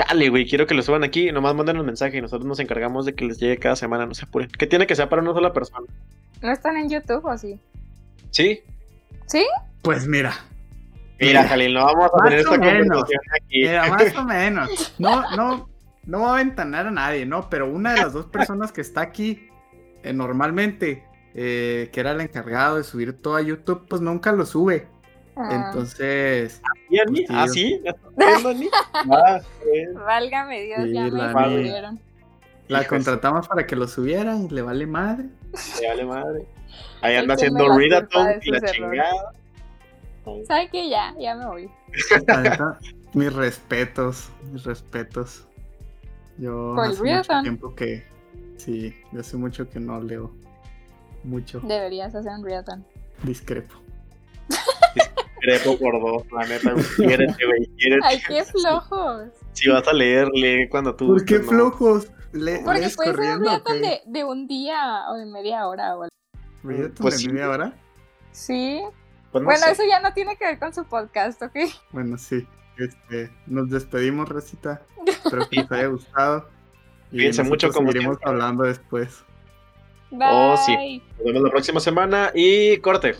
Dale, güey, quiero que lo suban aquí. Nomás manden un mensaje y nosotros nos encargamos de que les llegue cada semana, no se apuren. Que tiene que ser para una sola persona. ¿No están en YouTube o sí? ¿Sí? ¿Sí? Pues mira, Mira, Jalil, no vamos a Más tener esta menos. conversación aquí. mira, más o (laughs) menos. No, no, no va a ventanar a nadie, ¿no? Pero una de las dos personas que está aquí eh, normalmente, eh, que era el encargado de subir todo a YouTube, pues nunca lo sube. Ah, Entonces, ¿Y a mí? Pues ¿Ah, sí? (laughs) Ah, bien. Válgame Dios, Sí, ya me la la contratamos para que lo subiera y le vale madre. Me vale madre. Ahí anda haciendo readathon y la errores. chingada. ¿Sabe qué? Ya, ya me voy. Mis respetos, mis respetos. Yo ¿Por hace mucho tiempo que sí, yo hace mucho que no leo mucho, Deberías hacer un readathon. discrepo. (laughs) Crepo por dos, la neta. Quiérete, güey. Quiérete. Ay, qué flojos. Si vas a leer, lee cuando tú. ¿Por qué flojos? Le, Porque ¿Lees puede ser un corriendo o readathon qué? de, de un día o de media hora o algo. ¿Readathon Pues de sí. media hora? Sí. Pues no bueno, sé. eso ya no tiene que ver con su podcast, ¿ok? Bueno, sí. Este, nos despedimos, Recita. Espero que les haya (laughs) gustado. Y Cuídense mucho, como seguiremos siempre. hablando después. Bye. Oh, sí. Nos vemos la próxima semana y corte.